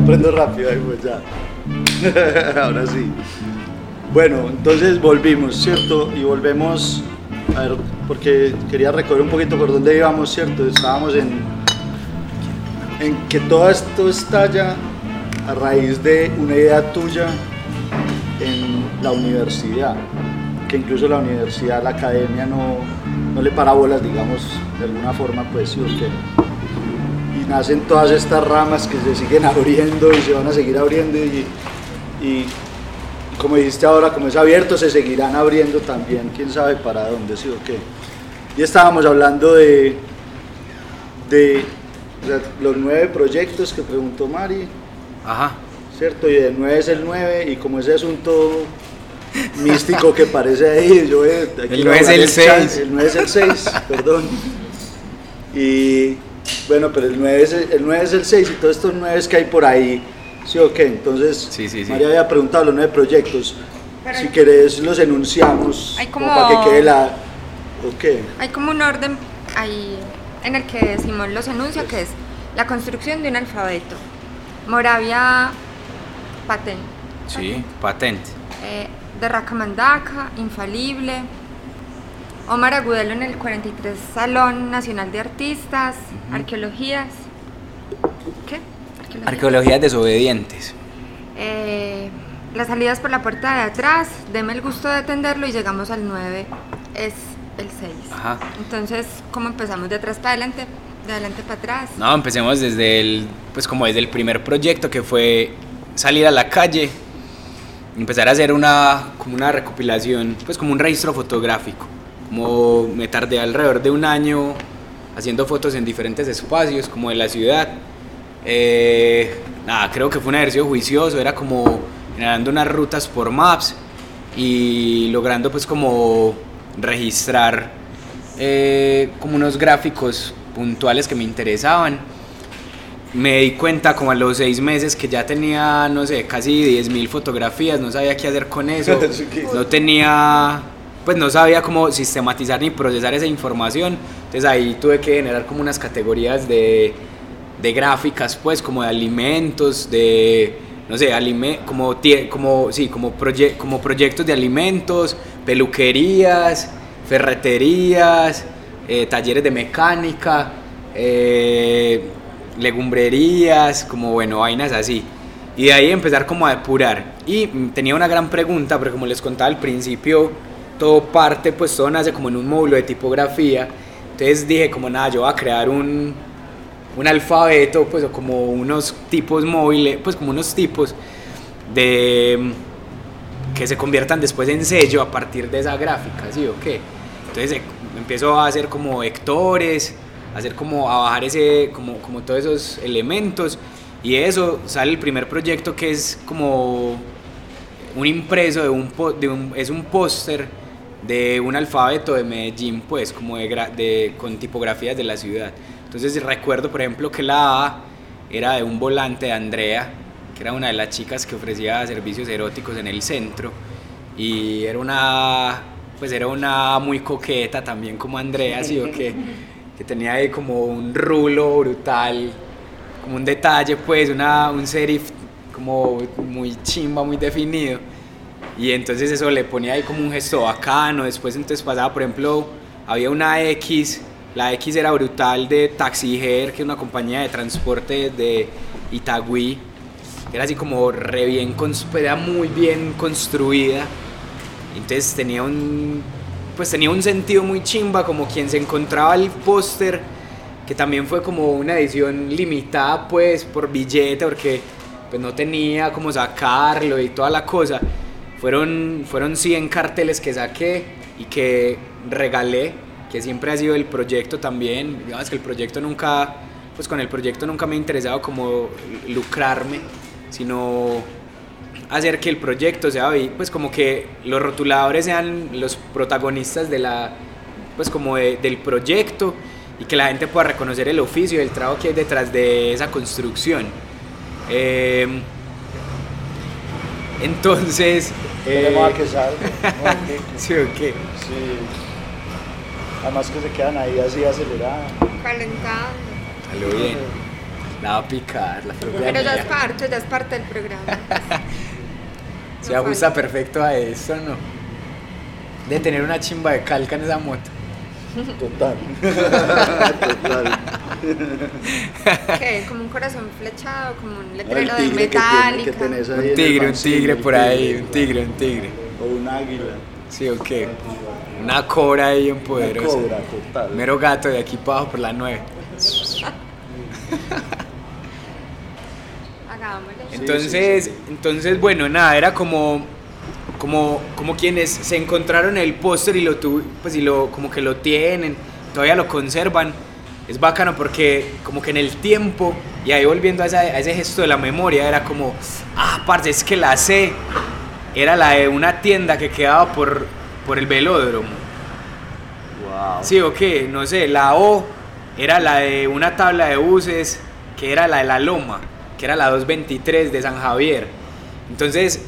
Aprendo rápido, pues ya. Ahora sí. Bueno, entonces volvimos, ¿cierto? Y volvemos, a ver, porque quería recorrer un poquito por dónde íbamos, ¿cierto? Estábamos en, en que todo esto estalla a raíz de una idea tuya en la universidad, que incluso la universidad, la academia no, no le para bolas, digamos, de alguna forma, pues sí qué y nacen todas estas ramas que se siguen abriendo y se van a seguir abriendo y, y como dijiste ahora, como es abierto, se seguirán abriendo también, quién sabe para dónde, sí o qué. Y estábamos hablando de, de los nueve proyectos que preguntó Mari, Ajá. ¿cierto? Y el 9 es el 9 y como ese asunto místico que parece ahí, yo eh, aquí El 9 es el 6. El 9 es el 6, perdón. Y bueno, pero el 9 es el, el 9 es el 6 y todos estos 9 que hay por ahí, ¿sí o qué? Entonces, Sí, sí, sí. María había preguntado los 9 proyectos. Pero si querés los enunciamos Hay como como- para que quede la... ¿O qué? Hay como un orden ahí en el que Simón los enuncia, que es la construcción de un alfabeto. Moravia Paten. Sí, patente. Eh, de Racamandaca, Infalible. Omar Agudelo en el 43 Salón Nacional de Artistas. Arqueologías. ¿Qué? Arqueologías. Arqueologías desobedientes. Eh, las salidas por la puerta de atrás, deme el gusto de atenderlo y llegamos al 9, es el 6. Ajá. Entonces, ¿cómo empezamos? ¿De atrás para adelante? ¿De adelante para atrás? No, empecemos desde el, pues como desde el primer proyecto que fue salir a la calle, empezar a hacer una, como una recopilación, pues como un registro fotográfico. Como me tardé alrededor de un año haciendo fotos en diferentes espacios, como de la ciudad. Eh, nada, creo que fue un ejercicio juicioso, era como generando unas rutas por maps y logrando pues como registrar eh, como unos gráficos puntuales que me interesaban. Me di cuenta como a los seis meses que ya tenía, no sé, casi 10.000 fotografías, no sabía qué hacer con eso, no tenía, pues no sabía cómo sistematizar ni procesar esa información, entonces ahí tuve que generar como unas categorías de, de gráficas, pues como de alimentos, de, no sé, alime como, como, sí, como, proye- como proyectos de alimentos, peluquerías, ferreterías, eh, talleres de mecánica, eh, legumbrerías, como bueno, vainas así. Y de ahí empezar como a depurar. Y tenía una gran pregunta, pero como les contaba al principio, todo parte, pues todo nace como en un módulo de tipografía. Entonces dije como nada, yo voy a crear un, un alfabeto, pues o como unos tipos móviles, pues como unos tipos de que se conviertan después en sello a partir de esa gráfica, ¿sí o qué? Entonces eh, empiezo a hacer como vectores, a hacer como a bajar ese, como, como todos esos elementos y de eso sale el primer proyecto que es como un impreso de un, de un es un póster de un alfabeto de Medellín, pues como de, de- con tipografías de la ciudad. Entonces recuerdo, por ejemplo, que la A era de un volante de Andrea, que era una de las chicas que ofrecía servicios eróticos en el centro y era una pues era una muy coqueta también como Andrea, sí o qué? que tenía ahí como un rulo brutal, como un detalle pues, una, un serif como muy chimba, muy definido. Y entonces eso le ponía ahí como un gesto bacano. Después entonces pasaba, por ejemplo, había una X, la X era brutal de Taxiger, que es una compañía de transporte de Itagüí. Era así como re bien, cons- era muy bien construida. Entonces tenía un, pues tenía un sentido muy chimba, como quien se encontraba el póster, que también fue como una edición limitada pues por billete, porque pues no tenía como sacarlo y toda la cosa. Fueron, fueron 100 carteles que saqué y que regalé, que siempre ha sido el proyecto también. Digamos que el proyecto nunca, pues con el proyecto nunca me ha interesado como lucrarme, sino hacer que el proyecto sea pues como que los rotuladores sean los protagonistas de la pues como de- del proyecto y que la gente pueda reconocer el oficio y el trabajo que hay detrás de esa construcción Eh, entonces Tenemos eh, a que salga. sí o qué Sí. Además que se quedan ahí así aceleradas. Calentando. salió bien la va a picar la Pero ya es parte, ya es parte del programa. se No ajusta falta. perfecto a eso no de tener una chimba de calca en esa moto Total. Total. ¿Qué? Como un corazón flechado, como un letrero de tigre que, tiene, metálica. que ahí un tigre un tigre por ahí un tigre un tigre O un águila. Sí, o qué. Una cobra ahí en Una poderosa. cobra, total. Mero gato de aquí para abajo por la 9. Hagámosle. Entonces, sí, sí. entonces bueno, nada, era como como como quienes se encontraron el póster y lo tu, pues y lo como que lo tienen, todavía lo conservan. Es bacano porque como que en el tiempo y ahí volviendo a, esa- a ese gesto de la memoria era como ah, parce, es que la C era la de una tienda que quedaba por por el velódromo. Wow. Sí, o qué, no sé, la O era la de una tabla de buses que era la de la Loma, que era la 223 de San Javier. Entonces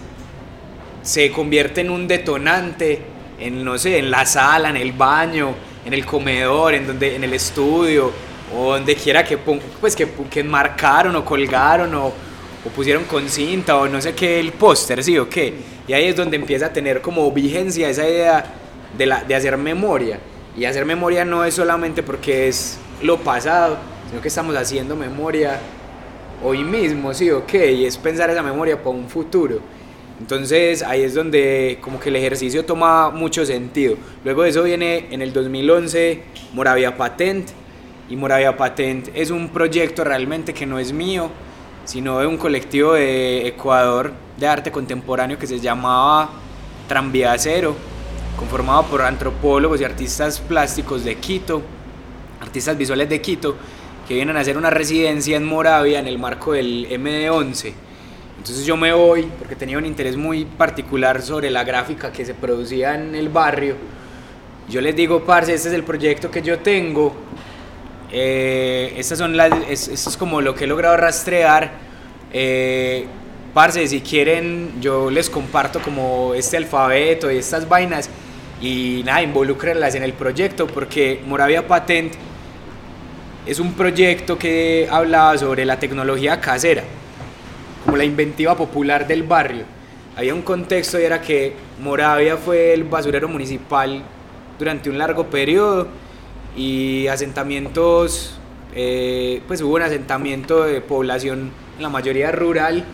se convierte en un detonante en, no sé, en la sala, en el baño, en el comedor, en, donde, en el estudio, o donde quiera que, pues, que, que enmarcaron o colgaron o, o pusieron con cinta o no sé qué, el póster, sí o qué. Y ahí es donde empieza a tener como vigencia esa idea de, la, de hacer memoria. Y hacer memoria no es solamente porque es lo pasado, sino que estamos haciendo memoria hoy mismo, sí, ok, y es pensar esa memoria para un futuro. Entonces ahí es donde como que el ejercicio toma mucho sentido. Luego de eso viene en el 2011 Moravia Patent, y Moravia Patent es un proyecto realmente que no es mío, sino de un colectivo de Ecuador de arte contemporáneo que se llamaba Tranvía Cero, conformado por antropólogos y artistas plásticos de Quito, artistas visuales de Quito, que vienen a hacer una residencia en Moravia en el marco del MD11. Entonces yo me voy porque tenía un interés muy particular sobre la gráfica que se producía en el barrio. Yo les digo, parce, este es el proyecto que yo tengo. Eh, estas son las, es- esto es como lo que he logrado rastrear. Eh, parce, si quieren, yo les comparto como este alfabeto y estas vainas y nada, involúcrenlas en el proyecto porque Moravia Patent es un proyecto que hablaba sobre la tecnología casera, como la inventiva popular del barrio. Había un contexto y era que Moravia fue el basurero municipal durante un largo periodo y asentamientos, eh, pues hubo un asentamiento de población, la mayoría rural,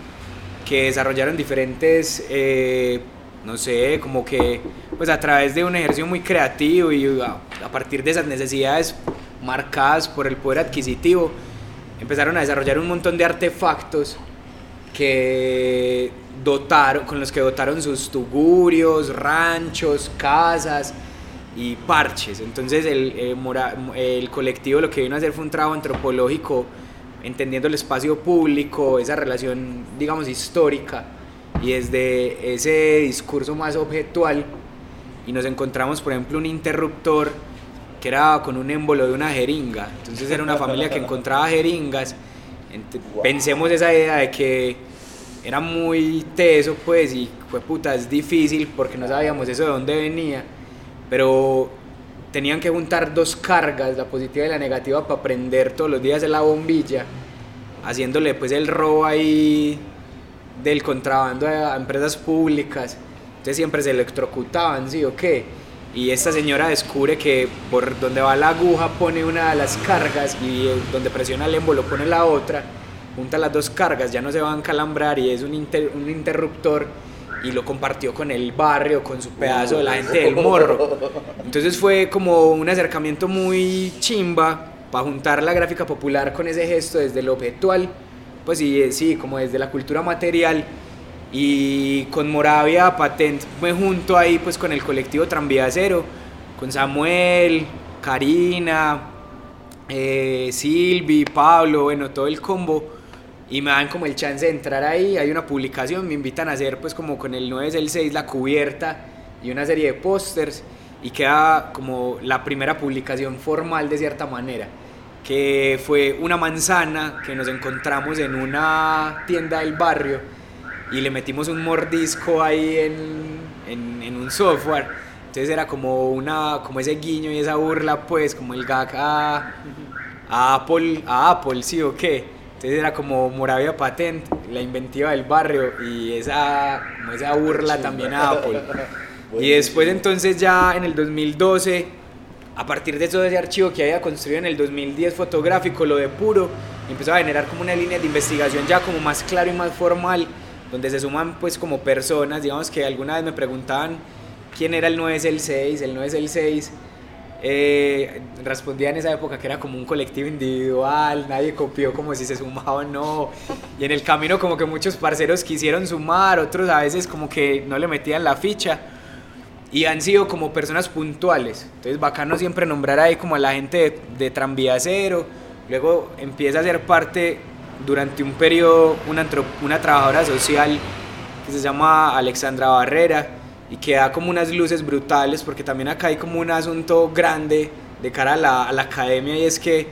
que desarrollaron diferentes, eh, no sé, como que pues a través de un ejercicio muy creativo y a, a partir de esas necesidades marcadas por el poder adquisitivo, empezaron a desarrollar un montón de artefactos que dotaron, con los que dotaron sus tugurios, ranchos, casas y parches. Entonces el, eh, mora- el colectivo lo que vino a hacer fue un trabajo antropológico, entendiendo el espacio público, esa relación, digamos, histórica, y desde ese discurso más objetual, y nos encontramos, por ejemplo, un interruptor que era con un émbolo de una jeringa. Entonces era una familia que encontraba jeringas. Ent- Pensemos esa idea de que era muy teso, pues, y fue puta, es difícil porque no sabíamos eso de dónde venía, pero tenían que juntar dos cargas, la positiva y la negativa, para prender todos los días en la bombilla, haciéndole pues el robo ahí del contrabando a empresas públicas. Entonces siempre se electrocutaban, ¿sí o qué? Y esta señora descubre que por donde va la aguja pone una de las cargas y eh, donde presiona el émbolo pone la otra, junta las dos cargas, ya no se van a calambrar y es un, inter- un interruptor y lo compartió con el barrio, con su pedazo de la gente del morro. Entonces fue como un acercamiento muy chimba para juntar la gráfica popular con ese gesto desde lo objetual, pues sí, eh, sí, como desde la cultura material y con Moravia Patent me junto ahí pues con el colectivo Tranvía Cero, con Samuel, Karina, eh, Silvi, Pablo, bueno, todo el combo. Y me dan como el chance de entrar ahí, hay una publicación, me invitan a hacer pues como con el 9 del 6 la cubierta y una serie de pósters. Y queda como la primera publicación formal de cierta manera, que fue una manzana que nos encontramos en una tienda del barrio y le metimos un mordisco ahí en, en, en un software. Entonces era como una como ese guiño y esa burla pues como el gag a, a Apple, a Apple, sí o qué. Entonces era como Moravia Patent, la inventiva del barrio y esa como esa burla también a Apple. Y después entonces ya en el 2012, a partir de todo ese archivo que había construido en el 2010 fotográfico, lo de puro, empezó a generar como una línea de investigación ya como más claro y más formal, donde se suman pues como personas, digamos que alguna vez me preguntaban quién era el 9 es el 6, el 9 es el 6. Eh, respondía en esa época que era como un colectivo individual, nadie copió como si se sumaba o no. Y en el camino como que muchos parceros quisieron sumar, otros a veces como que no le metían la ficha. Y han sido como personas puntuales. Entonces bacano siempre nombrar ahí como a la gente de, de Tranvía Cero. Luego empieza a ser parte durante un periodo una, una trabajadora social que se llama Alexandra Barrera y que da como unas luces brutales porque también acá hay como un asunto grande de cara a la, a la academia y es que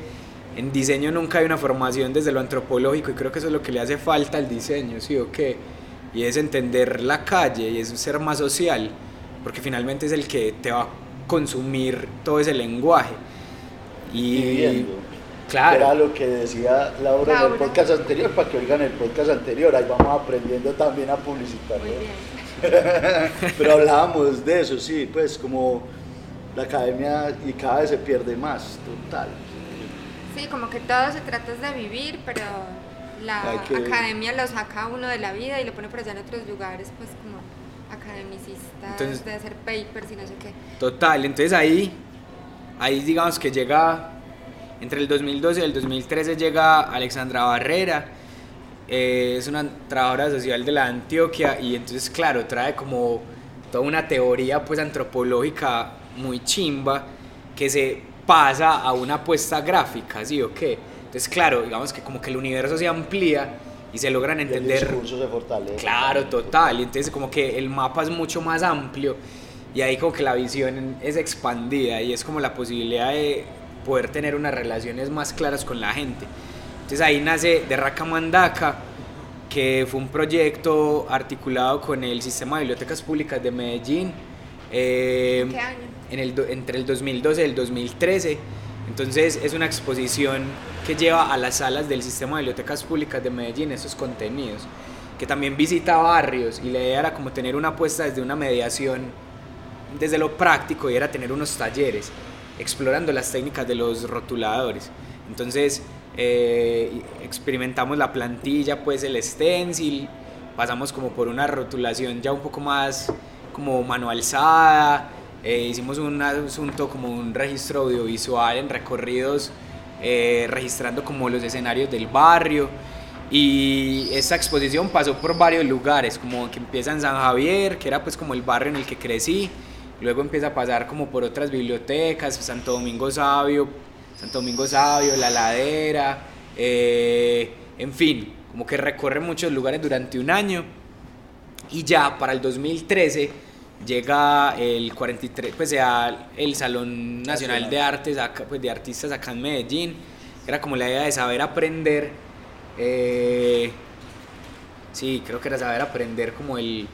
en diseño nunca hay una formación desde lo antropológico y creo que eso es lo que le hace falta al diseño, ¿sí o qué? Y es entender la calle y es ser más social porque finalmente es el que te va a consumir todo ese lenguaje. Y, Viviendo. Claro. Era lo que decía Laura en el podcast anterior, para que oigan el podcast anterior, ahí vamos aprendiendo también a publicitar. Muy ¿no? bien. Pero hablábamos de eso, sí, pues como la academia y cada vez se pierde más, total. Sí, como que todo se trata de vivir, pero la que- academia lo saca uno de la vida y lo pone por allá en otros lugares, pues como academicistas, Entonces- de hacer papers y no sé qué. Total, entonces ahí, ahí digamos que llega, entre el 2012 y el 2013 llega Alexandra Barrera, eh, es una trabajadora social de la Antioquia y entonces claro, trae como toda una teoría pues antropológica muy chimba que se pasa a una apuesta gráfica, ¿sí o qué? Entonces claro, digamos que como que el universo se amplía y se logran Y el entender discurso se fortalece. Claro, total. Y entonces como que el mapa es mucho más amplio y ahí como que la visión es expandida y es como la posibilidad de poder tener unas relaciones más claras con la gente. Entonces ahí nace de Mandaca, que fue un proyecto articulado con el Sistema de Bibliotecas Públicas de Medellín. eh, ¿Qué año? en el, entre el 2012 y el 2013. Entonces es una exposición que lleva a las salas del Sistema de Bibliotecas Públicas de Medellín esos contenidos, que también visita barrios y la idea era como tener una apuesta desde una mediación, desde lo práctico y era tener unos talleres explorando las técnicas de los rotuladores. Entonces eh, experimentamos la plantilla, pues el stencil, pasamos como por una rotulación ya un poco más como mano alzada, eh, hicimos un asunto como un registro audiovisual en recorridos, eh, registrando como los escenarios del barrio. Y esta exposición pasó por varios lugares, como que empieza en San Javier, que era pues como el barrio en el que crecí, luego empieza a pasar como por otras bibliotecas, Santo Domingo Sabio, Santo Domingo Sabio, La Ladera, eh, en fin, como que recorre muchos lugares durante un año. Y ya para el 2013 llega el 43, pues sea el Salón Nacional de Artes, acá, pues de Artistas acá en Medellín, era como la idea de saber aprender, eh, sí, creo que era saber aprender como el...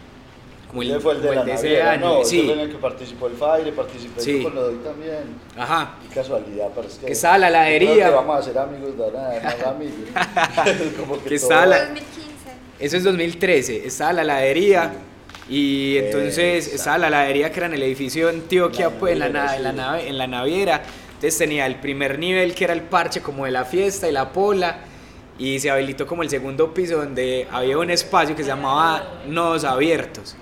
Como el, fue el de, como el de ese naviera, año, no, sí. en el que participó el Faire, participé Sí. yo con Lodoy también. Ajá. Y casualidad, pero es que... Que estaba la heladería. que vamos a ser amigos de ahora adelante. Como Que todo- estaba la- 2015. Eso es 2013, estaba la heladería y entonces Exacto. estaba la heladería que era en el edificio de Antioquia, La pues en la, na- en, la sí. nave, en la naviera. Entonces tenía el primer nivel que era el parche como de la fiesta y la pola y se habilitó como el segundo piso donde había un espacio que se llamaba Nodos Abiertos.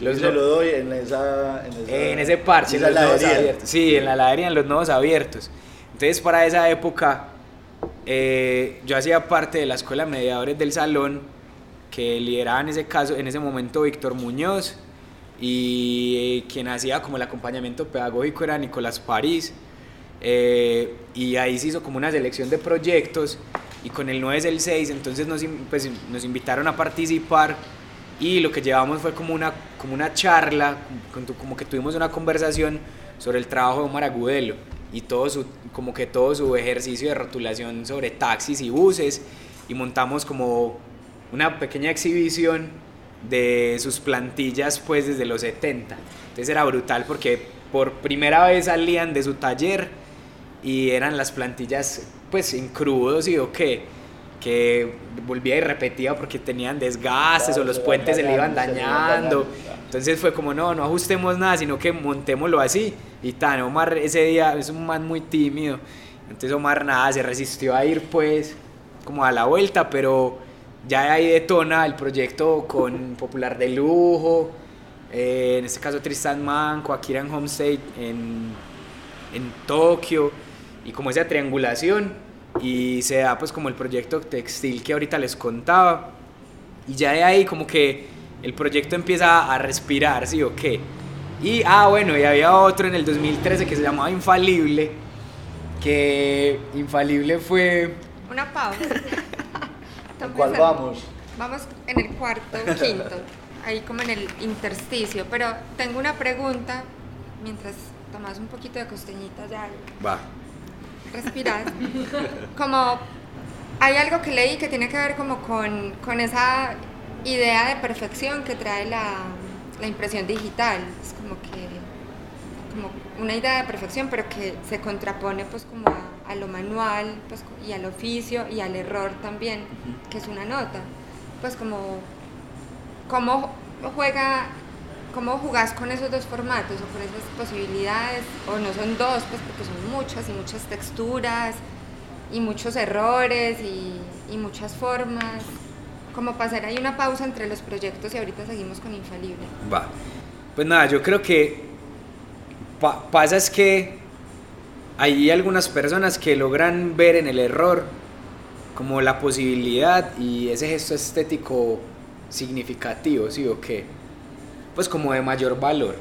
Yo Los se lo doy en esa... En, esa, en ese parche, en los nodos abiertos. Sí, en la heladería, en los nodos abiertos. Entonces, para esa época, eh, yo hacía parte de la escuela de mediadores del salón, que lideraba en ese caso, en ese momento, Víctor Muñoz, y quien hacía como el acompañamiento pedagógico era Nicolás París. eh, y ahí se hizo como una selección de proyectos y con el 9 es el 6, entonces nos, pues, nos invitaron a participar y lo que llevamos fue como una, como una charla, como que tuvimos una conversación sobre el trabajo de Omar Agudelo y todo su, como que todo su ejercicio de rotulación sobre taxis y buses y montamos como una pequeña exhibición de sus plantillas pues desde los 70. Entonces era brutal porque por primera vez salían de su taller y eran las plantillas pues en crudos y o qué que volvía y repetía porque tenían desgastes Claro, o los puentes se le iban dañando, se le iban dañando. Entonces fue como, no, no ajustemos nada, sino que montémoslo así. Y tan, Omar ese día es un man muy tímido. Entonces Omar nada, se resistió a ir pues como a la vuelta, pero ya ahí detona el proyecto con Popular de Lujo, eh, en este caso Tristan Manco, Akira en Homestay en, en Tokio, y como esa triangulación, y se da pues como el proyecto textil que ahorita les contaba, y ya de ahí como que el proyecto empieza a respirar, ¿sí o qué? Y, ah, bueno, y había otro en el 2013 que se llamaba Infalible, que Infalible fue... Una pausa. ¿En cuál vamos? Vamos en el cuarto, quinto, ahí como en el intersticio. Pero tengo una pregunta mientras tomas un poquito de costeñita ya Va. Respiras. Como hay algo que leí que tiene que ver como con, con esa idea de perfección que trae la, la impresión digital. Es como que como una idea de perfección, pero que se contrapone pues como a, a lo manual pues, y al oficio y al error también, que es una nota. Pues como cómo juega, cómo jugás con esos dos formatos o con esas posibilidades, o no son dos, pues porque son muchas y muchas texturas y muchos errores y, muchas formas. Como pasar ahí una pausa entre los proyectos y ahorita seguimos con Infalible. Va. Pues nada, yo creo que pa- pasa es que hay algunas personas que logran ver en el error como la posibilidad y ese gesto estético significativo, ¿sí o qué? Pues como de mayor valor.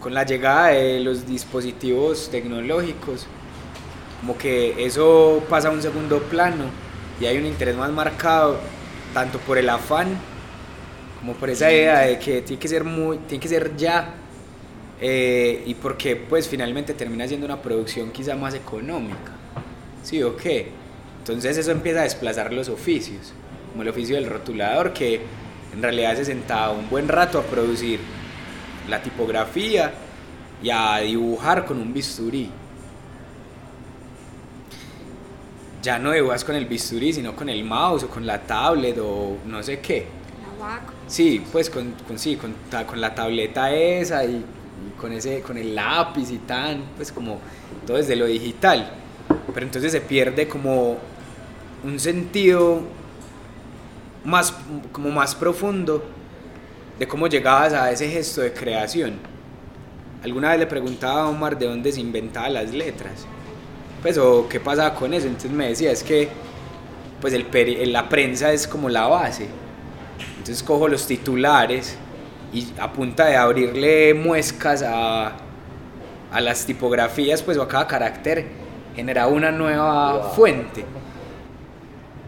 Con la llegada de los dispositivos tecnológicos, como que eso pasa a un segundo plano y hay un interés más marcado tanto por el afán como por esa idea de que tiene que ser muy tiene que ser ya eh, y porque pues finalmente termina siendo una producción quizá más económica sí o qué entonces eso empieza a desplazar los oficios como el oficio del rotulador que en realidad se sentaba un buen rato a producir la tipografía y a dibujar con un bisturí ya no dibujas con el bisturí sino con el mouse o con la tablet o no sé qué. Sí, pues con, con, sí, con, con la tableta esa y, y con, ese, con el lápiz y tan, pues como todo desde lo digital. Pero entonces se pierde como un sentido más, como más profundo de cómo llegabas a ese gesto de creación. Alguna vez le preguntaba a Omar de dónde se inventaban las letras, pues o qué pasaba con eso, entonces me decía, es que pues el peri- la prensa es como la base, entonces cojo los titulares y a punta de abrirle muescas a, a las tipografías, pues o a cada carácter, generaba una nueva fuente.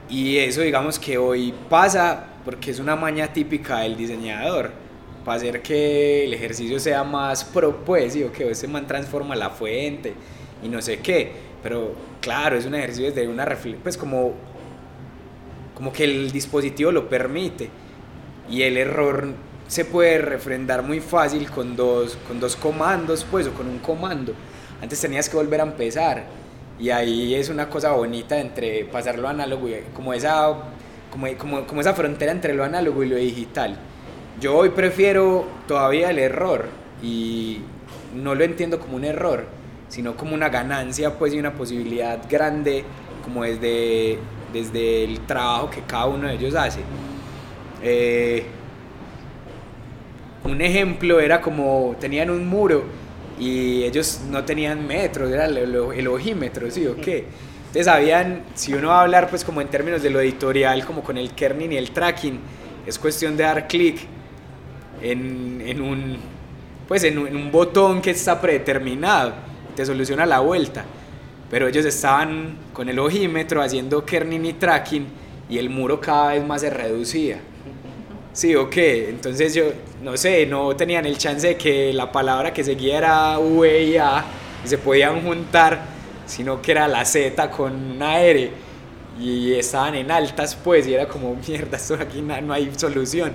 Y eso digamos que hoy pasa porque es una maña típica del diseñador, para hacer que el ejercicio sea más pro, pues, y o que ese man transforma la fuente y no sé qué, pero claro, es un ejercicio desde una reflexión, pues como, como que el dispositivo lo permite. Y el error se puede refrendar muy fácil con dos, con dos comandos, pues, o con un comando. Antes tenías que volver a empezar y ahí es una cosa bonita entre pasar lo análogo y como esa, como, como, como esa frontera entre lo análogo y lo digital. Yo hoy prefiero todavía el error y no lo entiendo como un error, sino como una ganancia pues y una posibilidad grande como desde, desde el trabajo que cada uno de ellos hace. Eh, un ejemplo era como tenían un muro y ellos no tenían metros, era el, el- ojímetro, ¿sí o qué? Entonces sabían, si uno va a hablar pues como en términos de lo editorial, como con el kerning y el tracking, es cuestión de dar clic en, en un pues en un, en un botón que está predeterminado, te soluciona la vuelta. Pero ellos estaban con el ojímetro haciendo kerning y tracking y el muro cada vez más se reducía. Sí, o qué. Entonces yo, no sé, no tenían el chance de que la palabra que seguía era V y A se podían juntar, sino que era la Z con una R y estaban en altas, pues, y era como, mierda, esto aquí no hay solución.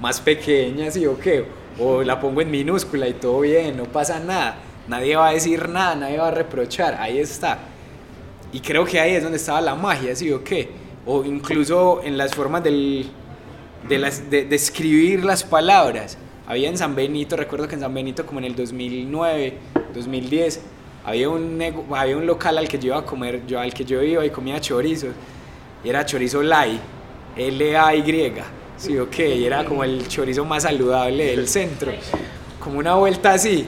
Más pequeña, sí, o qué. O la pongo en minúscula y todo bien, no pasa nada. Nadie va a decir nada, nadie va a reprochar, ahí está. Y creo que ahí es donde estaba la magia, ¿sí o qué? O incluso en las formas del, de, las, de, de escribir las palabras. Había en San Benito, recuerdo que en San Benito como en el 2009, 2010, había un, había un local al que yo iba a comer, yo, al que yo iba y comía chorizos. Y era chorizo Lai, L-A-Y, sí o qué, y era como el chorizo más saludable del centro. Como una vuelta así.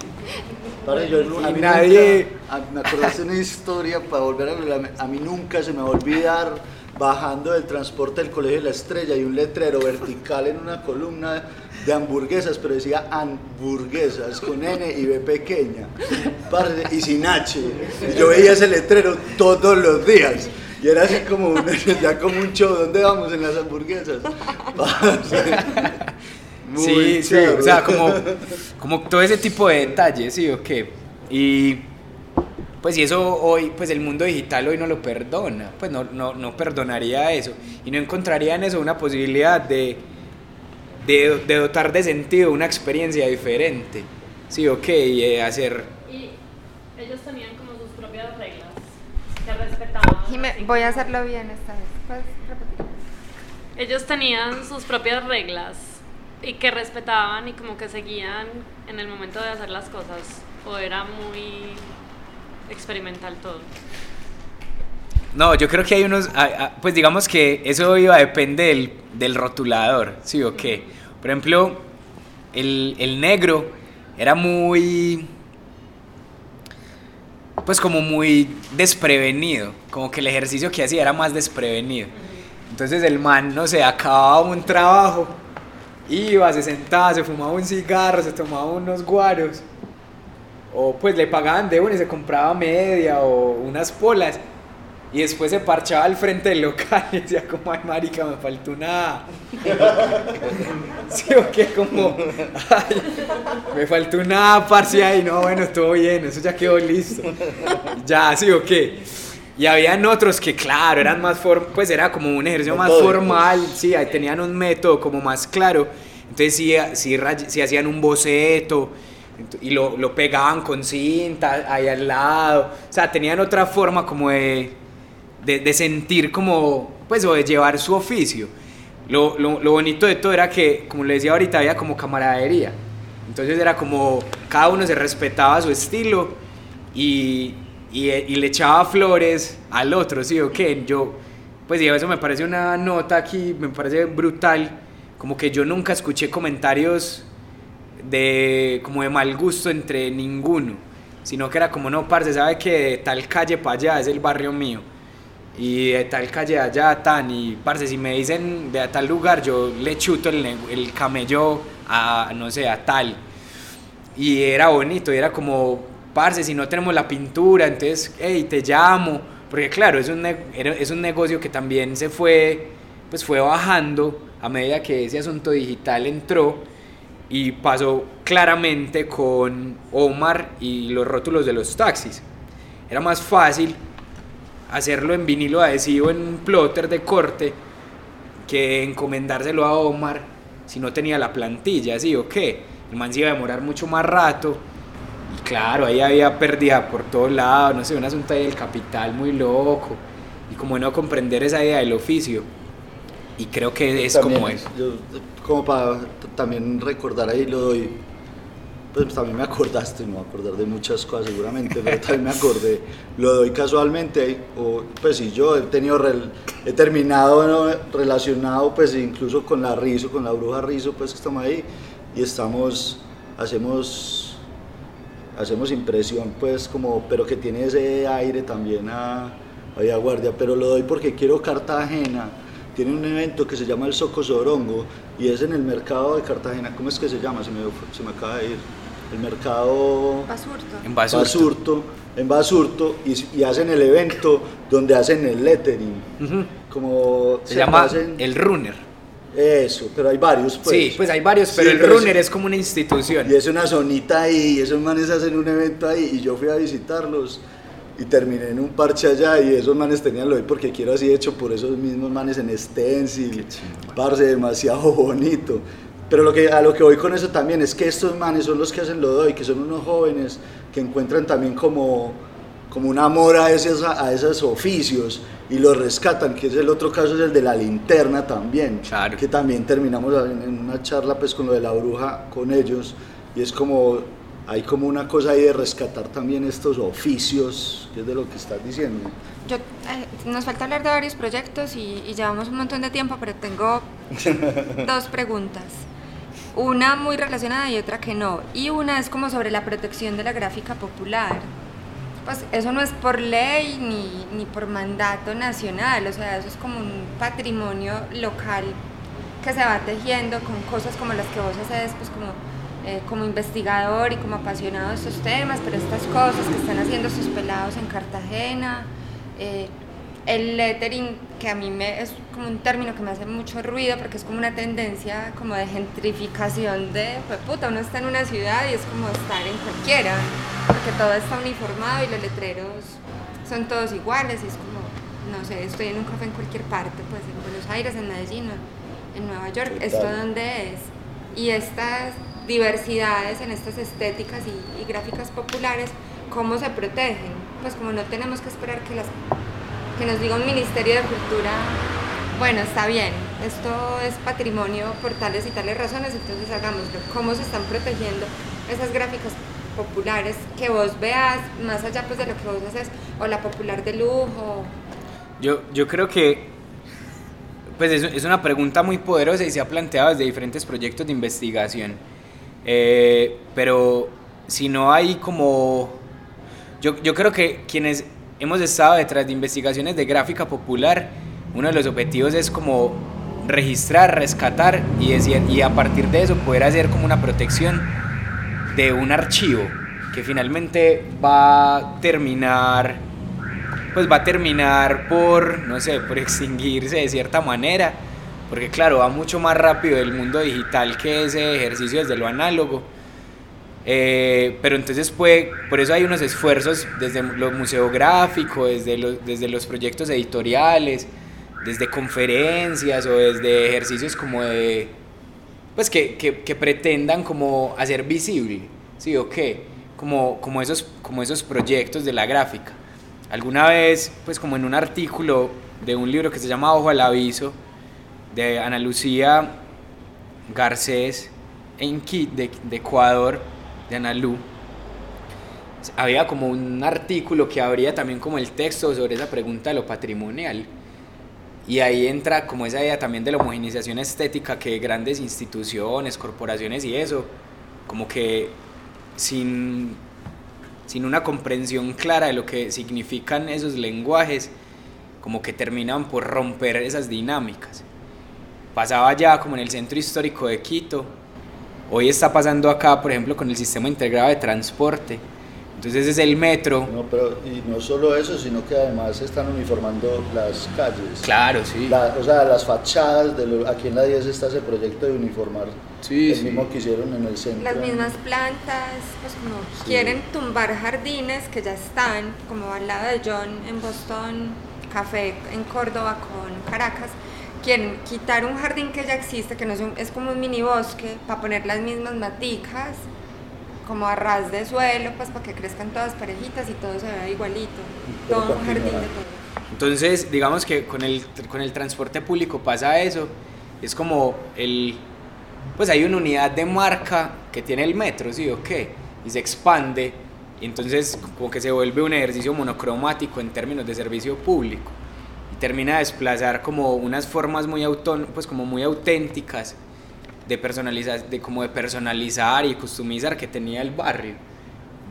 Padre, yo a Y mí nadie- nunca- a- me acordaste una historia para volver a. A mí nunca se me va a olvidar bajando del transporte del colegio de la estrella y un letrero vertical en una columna de hamburguesas, pero decía hamburguesas con N y B pequeña y sin H. Y yo veía ese letrero todos los días. Y era así como un, ya como un show, ¿dónde vamos en las hamburguesas? Muy sí, sí, o sea, como, como todo ese tipo de detalles, sí, o qué. Y pues y eso hoy, pues el mundo digital hoy no lo perdona, pues no, no, no perdonaría eso. Y no encontraría en eso una posibilidad de, de, de dotar de sentido una experiencia diferente, sí, ok, y de hacer... Y ellos tenían como sus propias reglas que respetaban. Jime, voy a hacerlo bien esta vez. ¿Puedes repetir? Ellos tenían sus propias reglas y que respetaban y como que seguían en el momento de hacer las cosas. O era muy experimental todo. No, yo creo que hay unos, ah, ah, pues digamos que eso iba a depender del, del rotulador, sí o qué. Por ejemplo, el, el negro era muy, pues como muy desprevenido, como que el ejercicio que hacía era más desprevenido. Entonces el man, no sé, acababa un trabajo, iba, se sentaba, se fumaba un cigarro, se tomaba unos guaros, o pues le pagaban de uno y se compraba media o unas polas. Y después se parchaba al frente del local y decía como, ay marica, me faltó una... sí, o qué, como, ay, me faltó una parce ahí, no, bueno, todo bien, eso ya quedó listo. Ya, sí, o qué. Y habían otros que, claro, eran más, form pues era como un ejercicio más formal, sí, ahí tenían un método como más claro. Entonces sí, sí, sí hacían un boceto y lo, lo pegaban con cinta ahí al lado. O sea, tenían otra forma como de, de, de sentir como, pues, o de llevar su oficio. Lo, lo, lo bonito de todo era que, como le decía ahorita, había como camaradería. Entonces era como, cada uno se respetaba su estilo y, y, y le echaba flores al otro, ¿sí o qué? Yo, pues, eso me parece una nota aquí, me parece brutal, como que yo nunca escuché comentarios de como de mal gusto entre ninguno, sino que era como, no, parce, sabe que de tal calle para allá es el barrio mío, y de tal calle allá tan, y parce, si me dicen de tal lugar, yo le chuto el, el camello a, no sé, a tal, y era bonito, y era como, parce, si no tenemos la pintura, entonces, hey, te llamo, porque claro, es un, es un negocio que también se fue, pues fue bajando a medida que ese asunto digital entró y pasó claramente con Omar y los rótulos de los taxis. Era más fácil hacerlo en vinilo adhesivo en un plotter de corte que encomendárselo a Omar si no tenía la plantilla, ¿sí o qué? El man se iba a demorar mucho más rato. Y claro, ahí había pérdida por todos lados, no sé, un asunto ahí del capital muy loco. Y como no comprender esa idea del oficio. Y creo que es como eso. Yo, como para también recordar ahí lo doy, pues también me acordaste, no me acordar de muchas cosas seguramente, pero también me acordé, lo doy casualmente, o pues si yo he tenido, he terminado relacionado pues incluso con la Rizo, con la bruja Rizo, pues que estamos ahí y estamos, hacemos, hacemos impresión pues como, pero que tiene ese aire también a, a guardia, pero lo doy porque quiero Cartagena tiene un evento que se llama el Soco Sorongo y es en el mercado de Cartagena. ¿Cómo es que se llama? Se me, se me acaba de ir. El mercado. Basurto. En Basurto. en Basurto, y, hacen el evento donde hacen el lettering. Como se, llama el Runner. Eso, pero hay varios. Pues. Sí, pues hay varios, pero el Runner es, como una institución. Y es una zonita ahí, y esos manes hacen un evento ahí, y yo fui a visitarlos y terminé en un parche allá y esos manes tenían lo de porque quiero así hecho por esos mismos manes en stencil, parce, demasiado bonito. Pero lo que, a lo que voy con eso también es que estos manes son los que hacen lo doy, que son unos jóvenes que encuentran también como, como un amor a esos, a esos oficios y los rescatan, que es el otro caso, es el de la linterna también, que también terminamos en una charla pues con lo de la bruja con ellos y es como hay como una cosa ahí de rescatar también estos oficios, que es de lo que estás diciendo. Yo, eh, nos falta hablar de varios proyectos y, llevamos un montón de tiempo, pero tengo dos preguntas. Una muy relacionada y otra que no. Y una es como sobre la protección de la gráfica popular. Pues eso no es por ley ni, ni por mandato nacional, o sea, eso es como un patrimonio local que se va tejiendo con cosas como las que vos haces, pues como eh, como investigador y como apasionado de estos temas, pero estas cosas que están haciendo estos pelados en Cartagena, eh, el lettering, que a mí me, es como un término que me hace mucho ruido porque es como una tendencia como de gentrificación de, pues puta, uno está en una ciudad y es como estar en cualquiera, porque todo está uniformado y los letreros son todos iguales y es como, no sé, estoy en un café en cualquier parte, pues en Buenos Aires, en Medellín, en Nueva York, ¿esto dónde es? Y estas diversidades en estas estéticas y, gráficas populares, ¿cómo se protegen? Pues como no tenemos que esperar que, las, que nos diga un Ministerio de Cultura, bueno, está bien, esto es patrimonio por tales y tales razones, entonces hagámoslo. ¿Cómo se están protegiendo esas gráficas populares que vos veas, más allá pues de lo que vos haces, o la popular de lujo? Yo, yo creo que pues es, es una pregunta muy poderosa y se ha planteado desde diferentes proyectos de investigación. Eh, pero si no hay como... Yo, yo creo que quienes hemos estado detrás de investigaciones de gráfica popular, uno de los objetivos es como registrar, rescatar y, y a partir de eso poder hacer como una protección de un archivo que finalmente va a terminar pues va a terminar por no sé por extinguirse de cierta manera porque claro, va mucho más rápido el mundo digital que ese ejercicio desde lo análogo. Eh, pero entonces puede, por eso hay unos esfuerzos desde lo museográfico, desde, desde los proyectos editoriales, desde conferencias o desde ejercicios como de, pues que, que, que pretendan como hacer visible, ¿sí o qué? Como, como, esos, como esos proyectos de la gráfica. Alguna vez, pues como en un artículo de un libro que se llama Ojo al Aviso, de Ana Lucía Garcés en de, de Ecuador, de Ana Lu, había como un artículo que abría también como el texto sobre esa pregunta de lo patrimonial. Y ahí entra como esa idea también de la homogenización estética que grandes instituciones, corporaciones y eso, como que sin, sin una comprensión clara de lo que significan esos lenguajes, como que terminan por romper esas dinámicas. Pasaba ya como en el centro histórico de Quito, hoy está pasando acá, por ejemplo, con el sistema integrado de transporte. Entonces es el metro. No, pero y no solo eso, sino que además se están uniformando las calles. Claro, sí. La- o sea, las fachadas, de lo- aquí en la 10 está ese proyecto de uniformar, Sí, el sí. mismo que hicieron en el centro. Las mismas plantas, pues como Sí. quieren tumbar jardines que ya están, como al lado de John en Boston, Café en Córdoba con Caracas, quieren quitar un jardín que ya existe, que no es, un- es como un mini bosque, para poner las mismas maticas, como a ras de suelo, pues para que crezcan todas parejitas y todo se vea igualito. Todo un jardín de todo. Entonces, digamos que con el, con el transporte público pasa eso. Es como el. Pues hay una unidad de marca que tiene el metro, ¿sí o qué? Y se expande. Y entonces, como que se vuelve un ejercicio monocromático en términos de servicio público. Y termina de desplazar como unas formas muy, autón pues como muy auténticas de, personalizar, de, como de personalizar y customizar que tenía el barrio.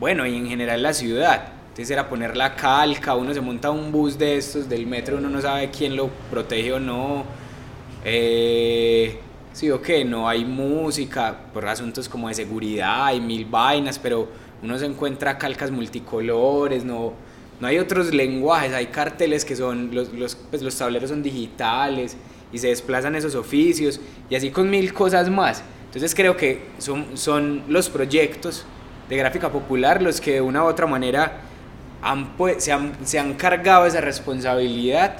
Bueno, y en general la ciudad. Entonces era poner la calca, uno se monta un bus de estos del metro, uno no sabe quién lo protege o no. Eh, sí o qué, no hay música por asuntos como de seguridad, hay mil vainas, pero uno se encuentra calcas multicolores, no, no hay otros lenguajes, hay carteles que son, los, los, pues los tableros son digitales y se desplazan esos oficios y así con mil cosas más. Entonces creo que son, son los proyectos de gráfica popular los que de una u otra manera han, pues, se, han, se han cargado esa responsabilidad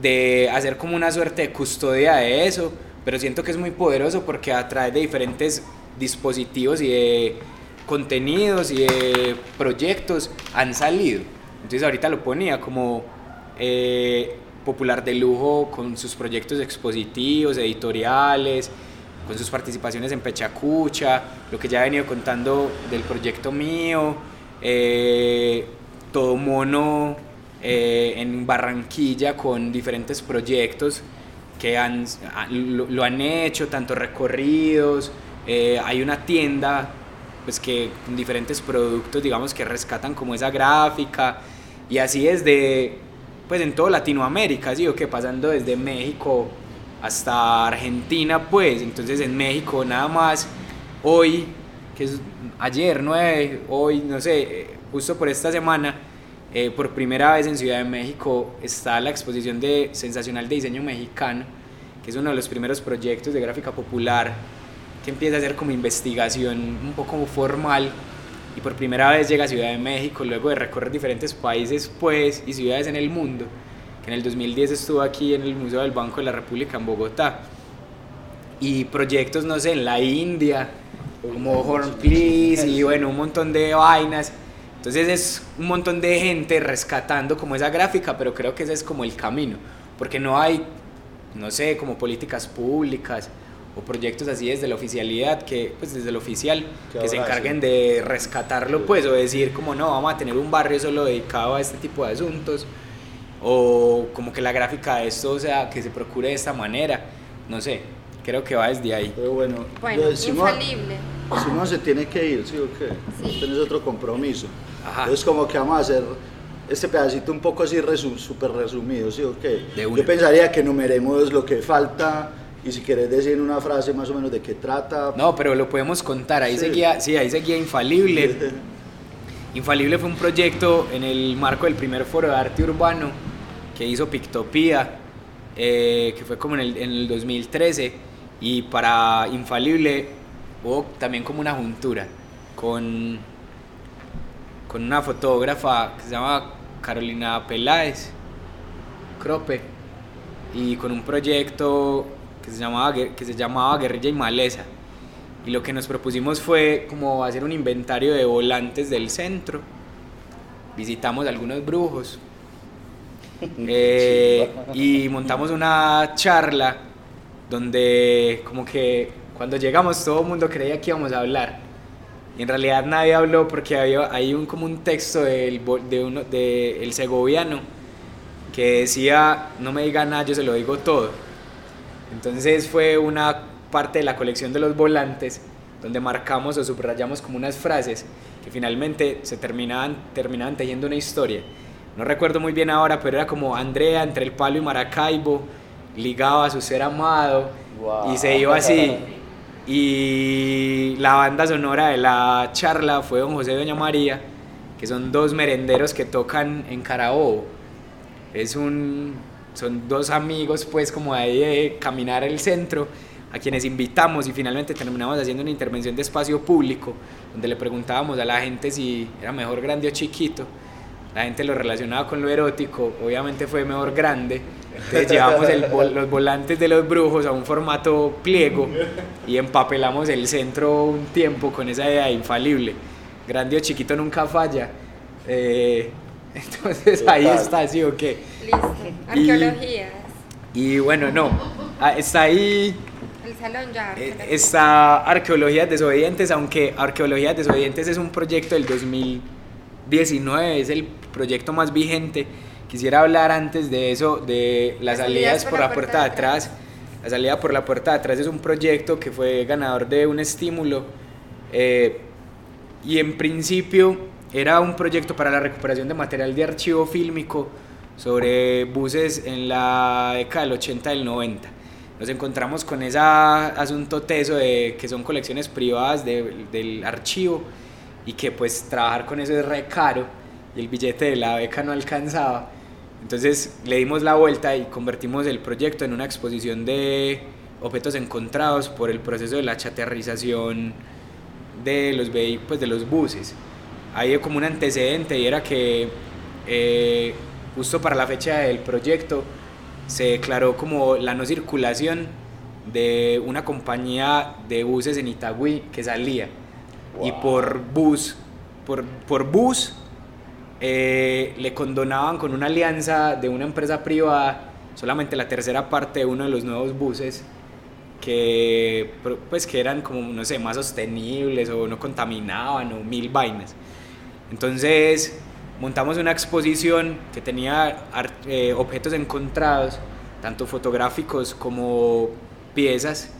de hacer como una suerte de custodia de eso, pero siento que es muy poderoso porque a través de diferentes dispositivos y de contenidos y proyectos han salido. Entonces ahorita lo ponía como eh, popular de lujo con sus proyectos expositivos, editoriales, con sus participaciones en Pechacucha, lo que ya he venido contando del proyecto mío, eh, todo mono eh, en Barranquilla con diferentes proyectos que han, lo, lo han hecho, tanto recorridos, hay una tienda pues que con diferentes productos digamos que rescatan como esa gráfica y así es de pues en toda Latinoamérica, ¿sí? o que pasando desde México hasta Argentina pues entonces en México nada más hoy que es ayer 9 hoy no sé eh, justo por esta semana eh, por primera vez en Ciudad de México está la exposición de Sensacional de Diseño Mexicano, que es uno de los primeros proyectos de gráfica popular que empieza a hacer como investigación un poco formal y por primera vez llega a Ciudad de México luego de recorrer diferentes países pues y ciudades en el mundo, que en el 2010 estuvo aquí en el Museo del Banco de la República en Bogotá y proyectos, no sé, en la India, como Horn Please y bueno, un montón de vainas. Entonces es un montón de gente rescatando como esa gráfica, pero creo que ese es como el camino, porque no hay, no sé, como políticas públicas o proyectos así desde la oficialidad, que pues desde el oficial, Que que se encarguen de rescatarlo pues, o decir como no, vamos a tener un barrio solo dedicado a este tipo de asuntos, o como que la gráfica de esto, o sea, que se procure de esta manera, no sé, creo que va desde ahí. Pero bueno, Bueno, Simón- infalible. Simón se tiene que ir, ¿sí o qué? Sí. Tienes otro compromiso. Ajá. Entonces como que vamos a hacer este pedacito un poco así resu- súper resumido, ¿sí o qué? Yo pensaría que numeremos lo que falta y si querés decir una frase más o menos de qué trata. No, pero lo podemos contar, ahí Sí. seguía, sí, ahí seguía Infalible. Infalible fue un proyecto en el marco del primer foro de arte urbano que hizo Pictopía, eh, que fue como en el, en el 2013, y para Infalible hubo también como una juntura con, con una fotógrafa que se llama Carolina Peláez, Crope, y con un proyecto que se llamaba, que se llamaba Guerrilla y Maleza. Y lo que nos propusimos fue como hacer un inventario de volantes del centro. Visitamos algunos brujos. Eh, y montamos una charla donde como que cuando llegamos todo el mundo creía que íbamos a hablar. Y en realidad nadie habló porque había, hay un, como un texto del, de uno, de el segoviano que decía, no me diga nada, yo se lo digo todo. Entonces fue una parte de la colección de los volantes donde marcamos o subrayamos como unas frases que finalmente se terminaban, terminaban tejiendo una historia. No recuerdo muy bien ahora, pero era como Andrea entre el palo y Maracaibo, ligaba a su ser amado y se iba así. Y la banda sonora de la charla fue Don José y Doña María, que son dos merenderos que tocan en Carabobo. Es un, son dos amigos pues como ahí de caminar el centro a quienes invitamos y finalmente terminamos haciendo una intervención de espacio público donde le preguntábamos a la gente si era mejor grande o chiquito. La gente lo relacionaba con lo erótico, obviamente fue mejor grande. Entonces llevamos el los volantes de los brujos a un formato pliego y empapelamos el centro un tiempo con esa idea infalible. Grande o chiquito nunca falla. Eh, entonces ahí está, sí o qué. Listo. Y- Arqueologías. Y bueno, no, ah, está ahí El salón ya. eh, arqueología. está Arqueologías Desobedientes, aunque Arqueologías Desobedientes es un proyecto del 2019, es el proyecto más vigente. Quisiera hablar antes de eso, de las salidas por la puerta de atrás. La salida por la puerta de atrás es un proyecto que fue ganador de un estímulo eh, y en principio era un proyecto para la recuperación de material de archivo fílmico sobre buses en la década del 80 y del 90. Nos encontramos con ese asunto teso de que son colecciones privadas de- del archivo y que pues trabajar con eso es re caro y el billete de la beca no alcanzaba. Entonces le dimos la vuelta y convertimos el proyecto en una exposición de objetos encontrados por el proceso de la chatarrización de los, pues, de los buses. Hay como un antecedente y era que eh, justo para la fecha del proyecto se declaró como la no circulación de una compañía de buses en Itagüí que salía. Y por bus, por, por bus, eh, le condonaban con una alianza de una empresa privada solamente la tercera parte de uno de los nuevos buses que pues que eran como no sé más sostenibles o no contaminaban o mil vainas entonces montamos una exposición que tenía eh, objetos encontrados tanto fotográficos como piezas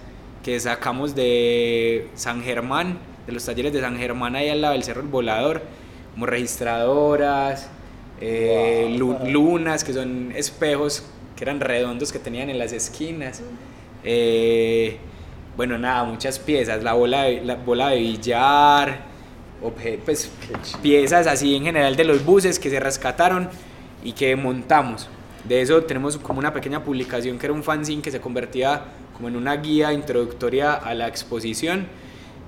que sacamos de San Germán de los talleres de San Germán ahí al lado del Cerro El Volador como registradoras eh, lu- lunas que son espejos que eran redondos que tenían en las esquinas. Eh, bueno, nada, muchas piezas, la bola de, la bola de billar, obje- pues, piezas así en general de los buses que se rescataron y que montamos. De eso tenemos como una pequeña publicación que era un fanzine que se convertía como en una guía introductoria a la exposición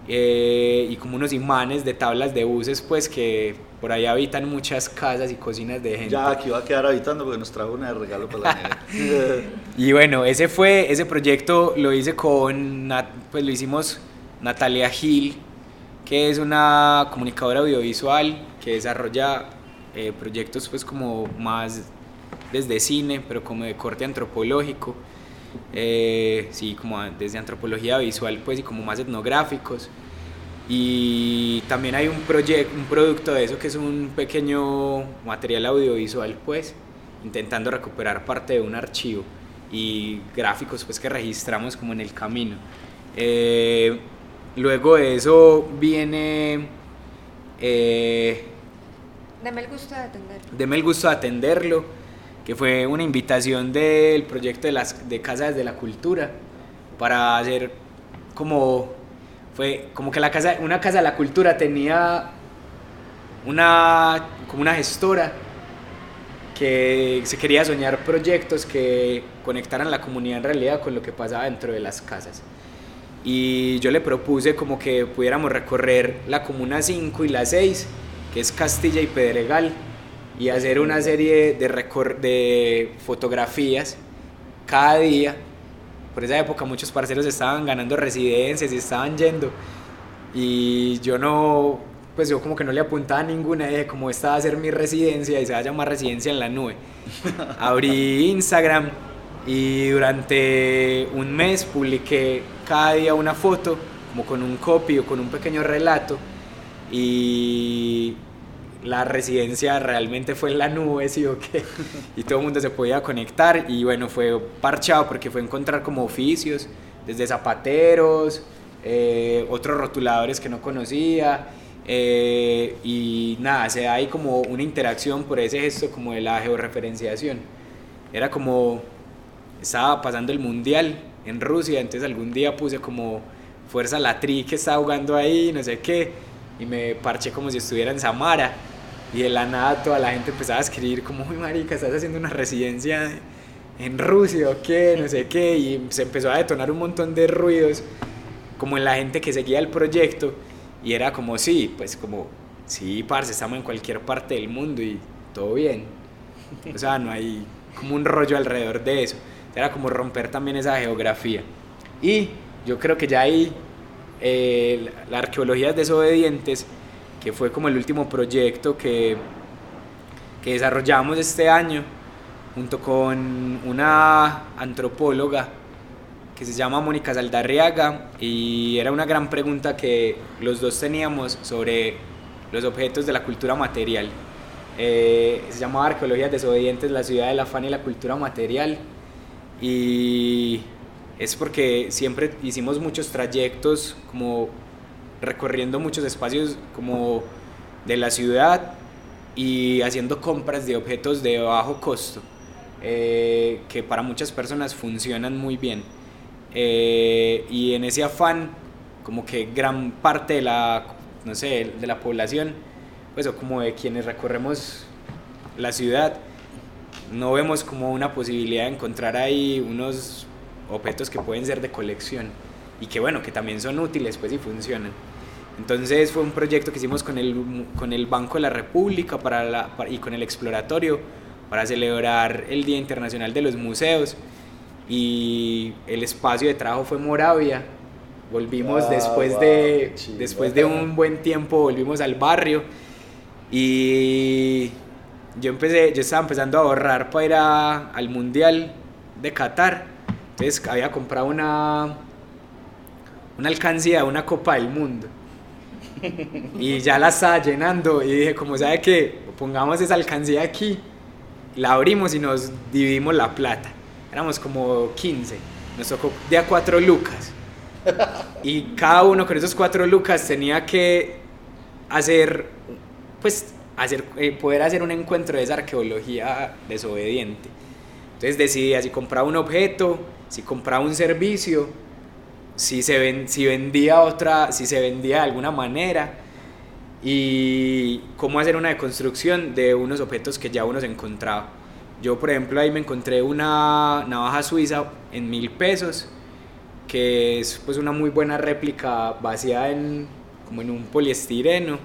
eh, y como unos imanes de tablas de buses pues que por ahí habitan muchas casas y cocinas de gente. Ya aquí va a quedar habitando porque nos trajo una de regalo para la. Y bueno, ese fue, ese proyecto lo hice con, pues lo hicimos Natalia Gil, que es una comunicadora audiovisual que desarrolla eh, proyectos pues como más desde cine, pero como de corte antropológico, eh, sí, como desde antropología visual pues y como más etnográficos. Y también hay un proyecto, un producto de eso que es un pequeño material audiovisual, pues, intentando recuperar parte de un archivo y gráficos, pues, que registramos como en el camino. Eh, luego de eso viene, eh, Dame el gusto de atender. Deme el gusto de atenderlo, que fue una invitación del proyecto de, las, de Casas de la Cultura para hacer como fue como que la casa una casa de la cultura tenía una como una gestora que se quería soñar proyectos que conectaran la comunidad en realidad con lo que pasaba dentro de las casas y yo le propuse como que pudiéramos recorrer la comuna 5 y la 6 que es Castilla y Pedregal y hacer una serie de, de fotografías cada día. Por esa época muchos parceros estaban ganando residencias y estaban yendo y yo no pues yo como que no le apuntaba a ninguna dije como esta va a ser mi residencia y se va a llamar residencia en la nube. Abrí Instagram y durante un mes publiqué cada día una foto como con un copy o con un pequeño relato y la residencia realmente fue en la nube, sí o qué, y todo el mundo se podía conectar y bueno, fue parchado porque fue encontrar como oficios, desde zapateros, eh, otros rotuladores que no conocía, eh, y nada, se da ahí como una interacción por ese gesto como de la georreferenciación. Era como, estaba pasando el mundial en Rusia, entonces algún día puse como Fuerza Latrí que estaba jugando ahí, no sé qué, y me parché como si estuviera en Samara, y de la nada toda la gente empezaba a escribir como, uy marica, estás haciendo una residencia en Rusia o qué, no sé qué, y se empezó a detonar un montón de ruidos, como en la gente que seguía el proyecto, y era como, sí, pues como, sí, parce, estamos en cualquier parte del mundo y todo bien. O sea, no hay como un rollo alrededor de eso. Era como romper también esa geografía. Y yo creo que ya ahí eh, la arqueología desobedientes, que fue como el último proyecto que, que desarrollamos este año, junto con una antropóloga que se llama Mónica Saldarriaga y era una gran pregunta que los dos teníamos sobre los objetos de la cultura material. Eh, se llamaba Arqueología Desobedientes, la ciudad del afán y la cultura material y es porque siempre hicimos muchos trayectos como recorriendo muchos espacios como de la ciudad y haciendo compras de objetos de bajo costo eh, que para muchas personas funcionan muy bien. Eh, y en ese afán, como que gran parte de la, no sé, de la población, pues o como de quienes recorremos la ciudad, no vemos como una posibilidad de encontrar ahí unos objetos que pueden ser de colección y que bueno, que también son útiles pues y funcionan. Entonces fue un proyecto que hicimos con el, con el Banco de la República para la, y con el Exploratorio para celebrar el Día Internacional de los Museos y el espacio de trabajo fue Moravia. Volvimos Ah, después, de, wow, chimba. después de un buen tiempo, volvimos al barrio y yo empecé, yo estaba empezando a ahorrar para ir a- al Mundial de Qatar. Entonces había comprado una, una alcancía, una Copa del Mundo. Y ya la estaba llenando y dije, como sabe que pongamos esa alcancía aquí, la abrimos y nos dividimos la plata. Éramos como 15, nos tocó de a 4 lucas. Y cada uno con esos 4 lucas tenía que hacer, pues, hacer, eh, poder hacer un encuentro de esa arqueología desobediente. Entonces decidía si compraba un objeto, si compraba un servicio, si se ven, si vendía otra, si se vendía de alguna manera y cómo hacer una deconstrucción de unos objetos que ya uno se encontraba. Yo, por ejemplo, ahí me encontré una navaja suiza en mil pesos, que es pues una muy buena réplica vaciada en como en un poliestireno,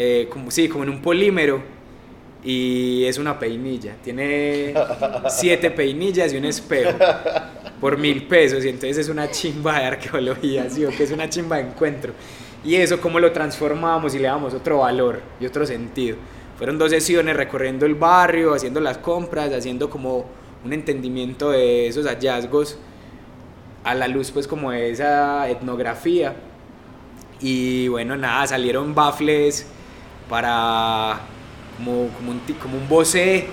eh, como, sí, como en un polímero, y es una peinilla. Tiene siete peinillas y un espejo por mil pesos, y entonces es una chimba de arqueología, ¿sí? o que es una chimba de encuentro. Y eso, cómo lo transformamos y le damos otro valor y otro sentido. Fueron dos sesiones recorriendo el barrio, haciendo las compras, haciendo como un entendimiento de esos hallazgos a la luz pues como de esa etnografía. Y bueno, nada, salieron baffles para como, como, un, como un bocé,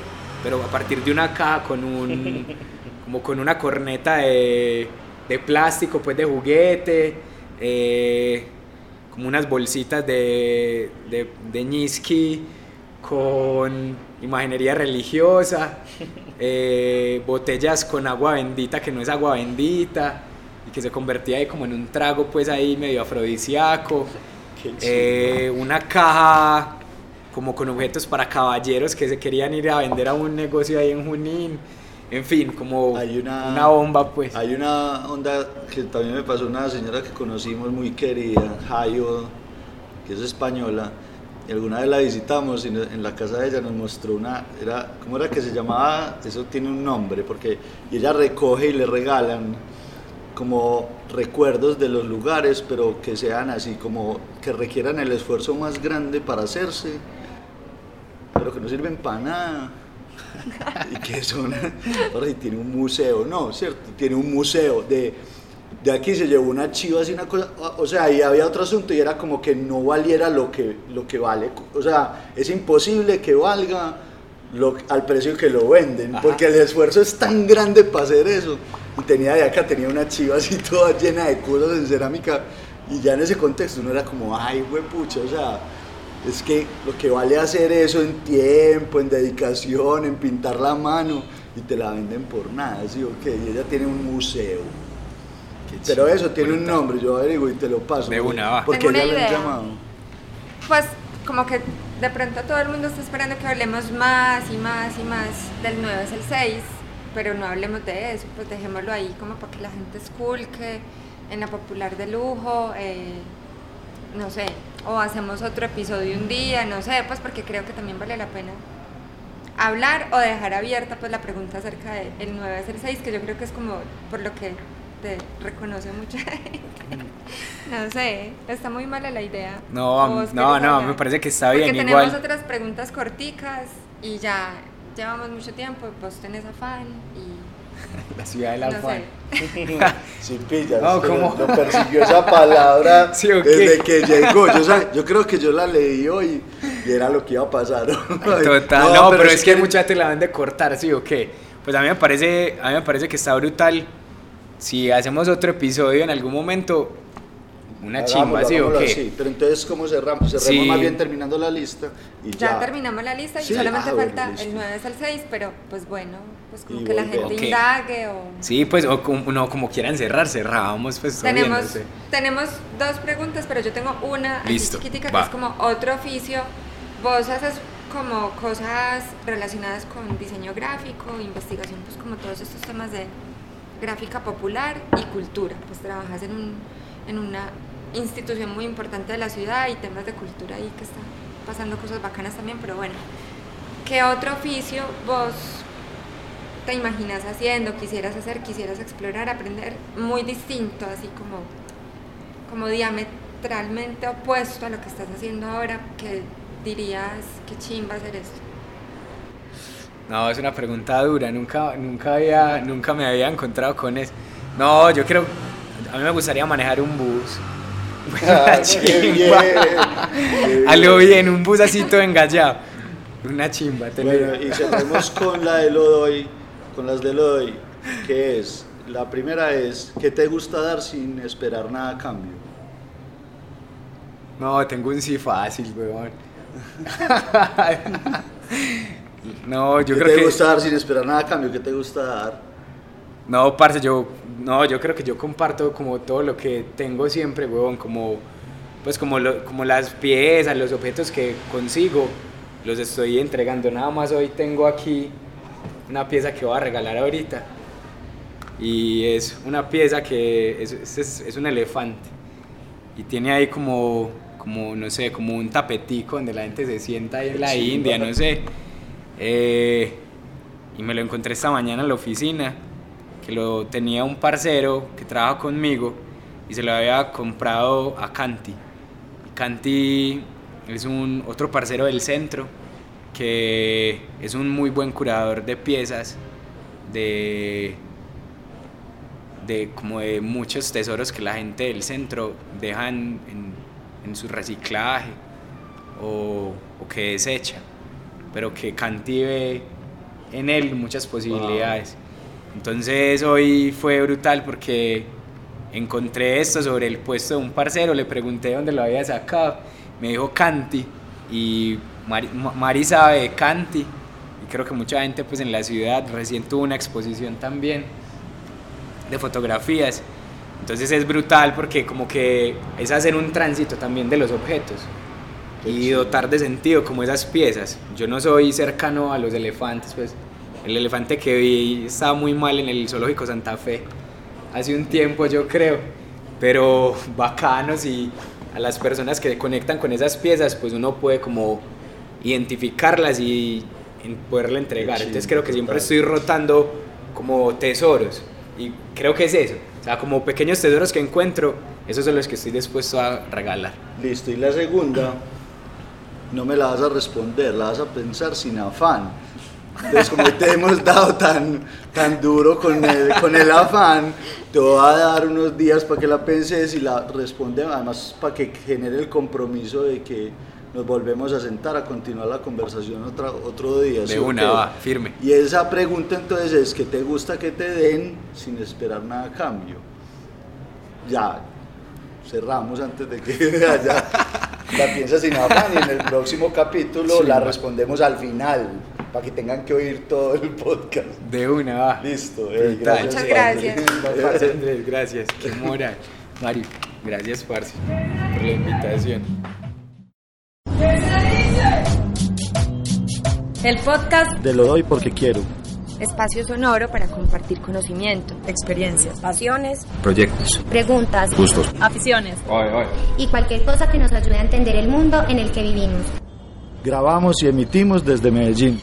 pero a partir de una caja con un como con una corneta de, de plástico, pues de juguete, eh, como unas bolsitas de, de, de ñisqui con imaginería religiosa, eh, botellas con agua bendita que no es agua bendita y que se convertía ahí como en un trago pues ahí medio afrodisíaco. Eh, una caja como con objetos para caballeros que se querían ir a vender a un negocio ahí en Junín, en fin, como Hay una- una bomba pues. Hay una onda que también me pasó una señora que conocimos muy querida, Jayo, que es española, y alguna vez la visitamos y en la casa de ella nos mostró una, era, ¿cómo era que se llamaba? Eso tiene un nombre, porque y ella recoge y le regalan como recuerdos de los lugares, pero que sean así como que requieran el esfuerzo más grande para hacerse, pero que no sirven para nada. y que son, ahora sí tiene un museo, no, ¿cierto? Tiene un museo de, de aquí se llevó una chiva así una cosa, o sea, ahí había otro asunto y era como que no valiera lo que, lo que vale, o sea, es imposible que valga lo, al precio que lo venden, Ajá. porque el esfuerzo es tan grande para hacer eso. Y tenía de acá, tenía una chiva así toda llena de cosas en cerámica y ya en ese contexto uno era como, ay, pucha, o sea, es que lo que vale hacer eso en tiempo, en dedicación, en pintar la mano y te la venden por nada, ¿sí o qué? Y ella tiene un museo. Qué Pero chido, eso tiene un brutal. nombre, yo averiguo y te lo paso. De porque- una, va. Porque Tengo una ella lo han idea. llamado. Pues como que de pronto todo el mundo está esperando que hablemos más y más y más del 9 es el 6, pero no hablemos de eso, pues dejémoslo ahí como para que la gente esculque en la popular de lujo, eh, no sé, o hacemos otro episodio un día, no sé, pues porque creo que también vale la pena hablar o dejar abierta pues la pregunta acerca del 9 es el 6, que yo creo que es como por lo que te reconoce mucha gente. No sé, está muy mala la idea. No, ¿O vos no, no, hablar? me parece que está bien, Porque tenemos igual. otras preguntas corticas y ya llevamos mucho tiempo, vos tenés afán y La ciudad del no afán. sé. Sí, pillas. No, que ¿cómo? Lo persiguió esa palabra Sí, ¿o qué? desde que llegó. Yo, yo creo que yo la leí hoy y era lo que iba a pasar. Total, no, pero, es que quieren- mucha gente la van de cortar, ¿sí o qué? Pues a mí me parece, a mí me parece que está brutal. Si hacemos otro episodio en algún momento, una chimba, ¿sí o qué? así. Pero entonces, ¿cómo cerramos? Cerremos Sí. más bien terminando la lista y Ya, ya. terminamos la lista y Sí, solamente ah, bueno, falta listo. el 9 es el 6, pero pues bueno, pues como Y que la gente Ok. indague o... Sí, pues, o como, no, como quieran cerrar, cerrábamos, pues todo bien, Tenemos, no sé. tenemos dos preguntas, pero yo tengo una Listo, chiquitica va. que es como otro oficio. Vos haces como cosas relacionadas con diseño gráfico, investigación, pues como todos estos temas de gráfica popular y cultura. Pues trabajas en, un, en una institución muy importante de la ciudad y temas de cultura ahí que están pasando cosas bacanas también, pero bueno. ¿Qué otro oficio vos te imaginas haciendo, quisieras hacer, quisieras explorar, aprender, muy distinto, así como, como diametralmente opuesto a lo que estás haciendo ahora, que dirías que chimba hacer esto? No, es una pregunta dura, nunca, nunca, había, nunca me había encontrado con eso. No, yo creo, a mí me gustaría manejar un bus. Ah, Una qué chimba. bien, qué A lo bien. bien, un bus así todo engallado. Una chimba, tener- Bueno, y cerremos con la de Lodoy, con las de Lodoy, que es, la primera es, ¿qué te gusta dar sin esperar nada a cambio? No, tengo un sí fácil, weón. no, yo ¿Qué creo te que. gusta dar sin esperar nada a cambio? ¿Qué te gusta dar? No, parce, yo. No, yo creo que yo comparto como todo lo que tengo siempre, weón. Como. Pues como, lo- como las piezas, los objetos que consigo, los estoy entregando. Nada más hoy tengo aquí una pieza que voy a regalar ahorita. Y es una pieza que es, es, es un elefante. Y tiene ahí como, como, no sé, como un tapetico donde la gente se sienta ahí en la. India, no sé. Eh, y me lo encontré esta mañana en la oficina, que lo tenía un parcero que trabaja conmigo y se lo había comprado a Canti. Canti es un otro parcero del centro que es un muy buen curador de piezas de de como de muchos tesoros que la gente del centro deja en, en- en su reciclaje o, o que desecha, pero que Canti ve en él muchas posibilidades. Entonces hoy fue brutal porque encontré esto sobre el puesto de un parcero, le pregunté dónde lo había sacado, me dijo Canti y Mari, Ma- Mari sabe de Canti y creo que mucha gente pues en la ciudad recién tuvo una exposición también de fotografías. Entonces es brutal porque como que es hacer un tránsito también de los objetos y dotar de sentido como esas piezas. Yo no soy cercano a los elefantes, pues el elefante que vi estaba muy mal en el zoológico Santa Fe hace un tiempo yo creo, pero bacanos y a las personas que conectan con esas piezas pues uno puede como identificarlas y poderle entregar. Entonces creo que siempre total. estoy rotando como tesoros y creo que es eso. O sea, como pequeños tesoros que encuentro, esos son los que estoy dispuesto a regalar. Listo, y la segunda, no me la vas a responder, la vas a pensar sin afán. Entonces, como te hemos dado tan, tan duro con el, con el afán, te voy a dar unos días para que la penses y la responde, además para que genere el compromiso de que nos volvemos a sentar a continuar la conversación otra, otro día. De ¿sí una, qué? va, firme. Y esa pregunta entonces es que te gusta que te den sin esperar nada a cambio. Ya, cerramos antes de que haya, la piensas sin afán y en el próximo capítulo Sí, la va. respondemos al final para que tengan que oír todo el podcast. De una, va. Listo. eh, Brutal. Muchas Andrés. gracias. Parce Andrés, gracias. Qué moral. Mario, gracias, parce, por la invitación. El podcast Te lo doy porque quiero. Espacio sonoro para compartir conocimiento. experiencias, pasiones, Proyectos, Preguntas gustos. aficiones. y cualquier cosa que nos ayude a entender el mundo en el que vivimos. Grabamos y emitimos desde Medellín.